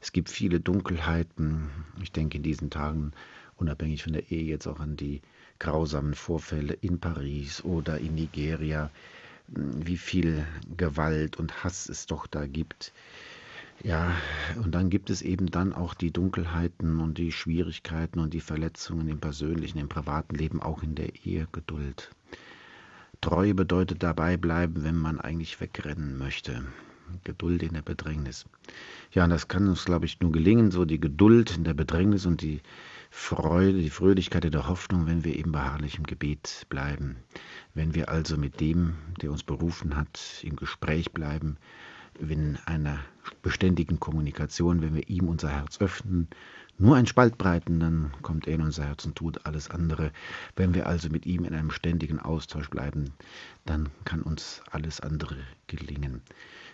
Es gibt viele Dunkelheiten. Ich denke in diesen Tagen, unabhängig von der Ehe, jetzt auch an die grausamen Vorfälle in Paris oder in Nigeria, wie viel Gewalt und Hass es doch da gibt. Ja, und dann gibt es eben dann auch die Dunkelheiten und die Schwierigkeiten und die Verletzungen im persönlichen, im privaten Leben, auch in der Ehe Geduld. Treue bedeutet dabei bleiben, wenn man eigentlich wegrennen möchte. Geduld in der Bedrängnis. Ja, und das kann uns, glaube ich, nur gelingen, so die Geduld in der Bedrängnis und die Freude, die Fröhlichkeit in der Hoffnung, wenn wir eben beharrlich im Gebet bleiben. Wenn wir also mit dem, der uns berufen hat, im Gespräch bleiben, in einer beständigen Kommunikation, wenn wir ihm unser Herz öffnen, nur ein Spalt breiten, dann kommt er in unser Herz und tut alles andere. Wenn wir also mit ihm in einem ständigen Austausch bleiben, dann kann uns alles andere gelingen.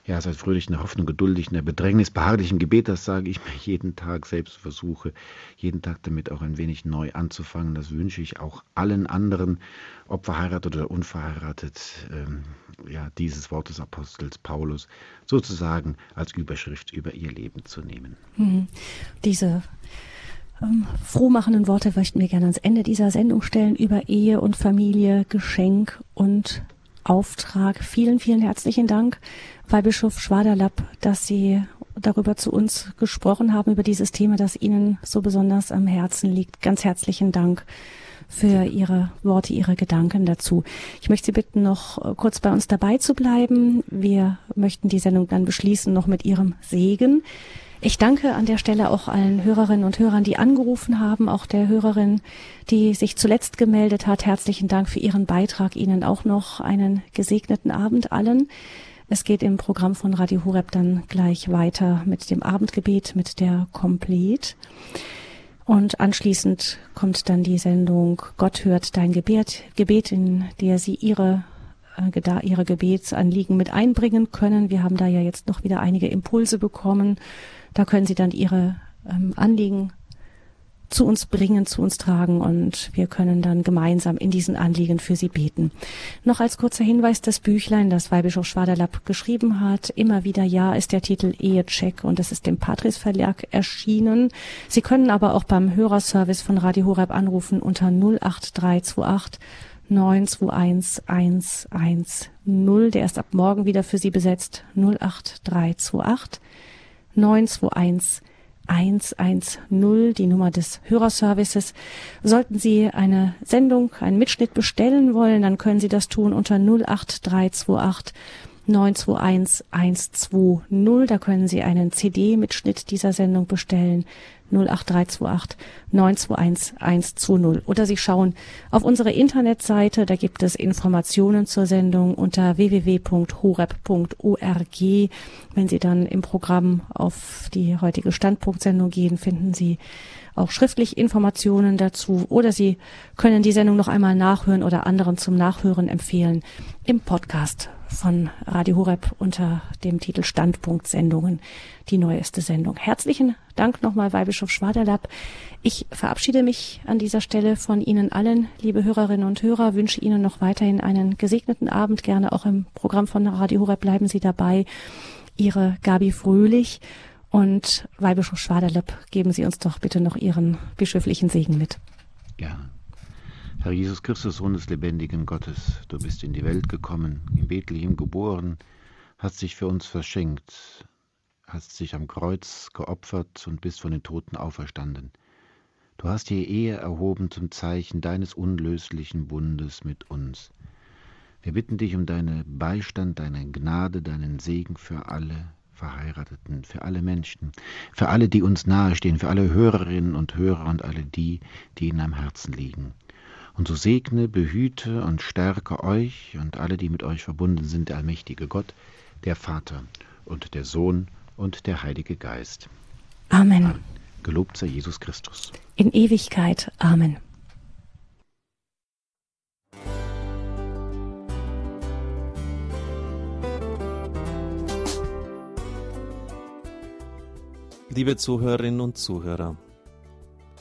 Ja, seid fröhlich in der Hoffnung, geduldig in der Bedrängnis, beharrlich im Gebet, das sage ich mir jeden Tag selbst versuche, jeden Tag damit auch ein wenig neu anzufangen. Das wünsche ich auch allen anderen, ob verheiratet oder unverheiratet, ähm, ja, dieses Wort des Apostels Paulus sozusagen als Überschrift über ihr Leben zu nehmen. Mhm. Diese ähm, frohmachenden Worte möchten wir gerne ans Ende dieser Sendung stellen über Ehe und Familie, Geschenk und Auftrag. Vielen, vielen herzlichen Dank, Weihbischof Schwaderlapp, dass Sie darüber zu uns gesprochen haben, über dieses Thema, das Ihnen so besonders am Herzen liegt. Ganz herzlichen Dank für Ihre Worte, Ihre Gedanken dazu. Ich möchte Sie bitten, noch kurz bei uns dabei zu bleiben. Wir möchten die Sendung dann beschließen noch mit Ihrem Segen. Ich danke an der Stelle auch allen Hörerinnen und Hörern, die angerufen haben, auch der Hörerin, die sich zuletzt gemeldet hat. Herzlichen Dank für Ihren Beitrag. Ihnen auch noch einen gesegneten Abend allen. Es geht im Programm von Radio Horeb dann gleich weiter mit dem Abendgebet, mit der Komplet. Und anschließend kommt dann die Sendung Gott hört dein Gebet, Gebet, in der Sie Ihre äh, ihre Gebetsanliegen mit einbringen können. Wir haben da ja jetzt noch wieder einige Impulse bekommen da können Sie dann Ihre ähm, Anliegen zu uns bringen, zu uns tragen und wir können dann gemeinsam in diesen Anliegen für Sie beten. Noch als kurzer Hinweis, das Büchlein, das Weihbischof Schwaderlapp geschrieben hat, immer wieder Ja ist der Titel Ehecheck und es ist dem Patris Verlag erschienen. Sie können aber auch beim Hörerservice von Radio Horeb anrufen unter 08328 921 110. Der ist ab morgen wieder für Sie besetzt 08328 921 110, die Nummer des Hörerservices. Sollten Sie eine Sendung, einen Mitschnitt bestellen wollen, dann können Sie das tun unter 08328 921 120. Da können Sie einen CD-Mitschnitt dieser Sendung bestellen. 08328 921 120. Oder Sie schauen auf unsere Internetseite, da gibt es Informationen zur Sendung unter www.horeb.org. Wenn Sie dann im Programm auf die heutige Standpunktsendung gehen, finden Sie auch schriftlich Informationen dazu oder Sie können die Sendung noch einmal nachhören oder anderen zum Nachhören empfehlen im Podcast von Radio Horeb unter dem Titel Standpunktsendungen, die neueste Sendung. Herzlichen Dank nochmal, Weihbischof Schwaderlapp. Ich verabschiede mich an dieser Stelle von Ihnen allen, liebe Hörerinnen und Hörer, wünsche Ihnen noch weiterhin einen gesegneten Abend. Gerne auch im Programm von Radio Horeb bleiben Sie dabei. Ihre Gabi Fröhlich und Weihbischof Schwaderlapp, geben Sie uns doch bitte noch Ihren bischöflichen Segen mit. Gerne. Herr Jesus Christus, Sohn des lebendigen Gottes, du bist in die Welt gekommen, in Bethlehem geboren, hast dich für uns verschenkt, hast dich am Kreuz geopfert und bist von den Toten auferstanden. Du hast die Ehe erhoben zum Zeichen deines unlöslichen Bundes mit uns. Wir bitten dich um deinen Beistand, deine Gnade, deinen Segen für alle Verheirateten, für alle Menschen, für alle, die uns nahestehen, für alle Hörerinnen und Hörer und alle die, die ihnen am Herzen liegen. Und so segne, behüte und stärke euch und alle, die mit euch verbunden sind, der allmächtige Gott, der Vater und der Sohn und der Heilige Geist. Amen. Gelobt sei Jesus Christus. In Ewigkeit. Amen. Liebe Zuhörerinnen und Zuhörer,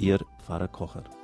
Ihr Pfarrer Kocher.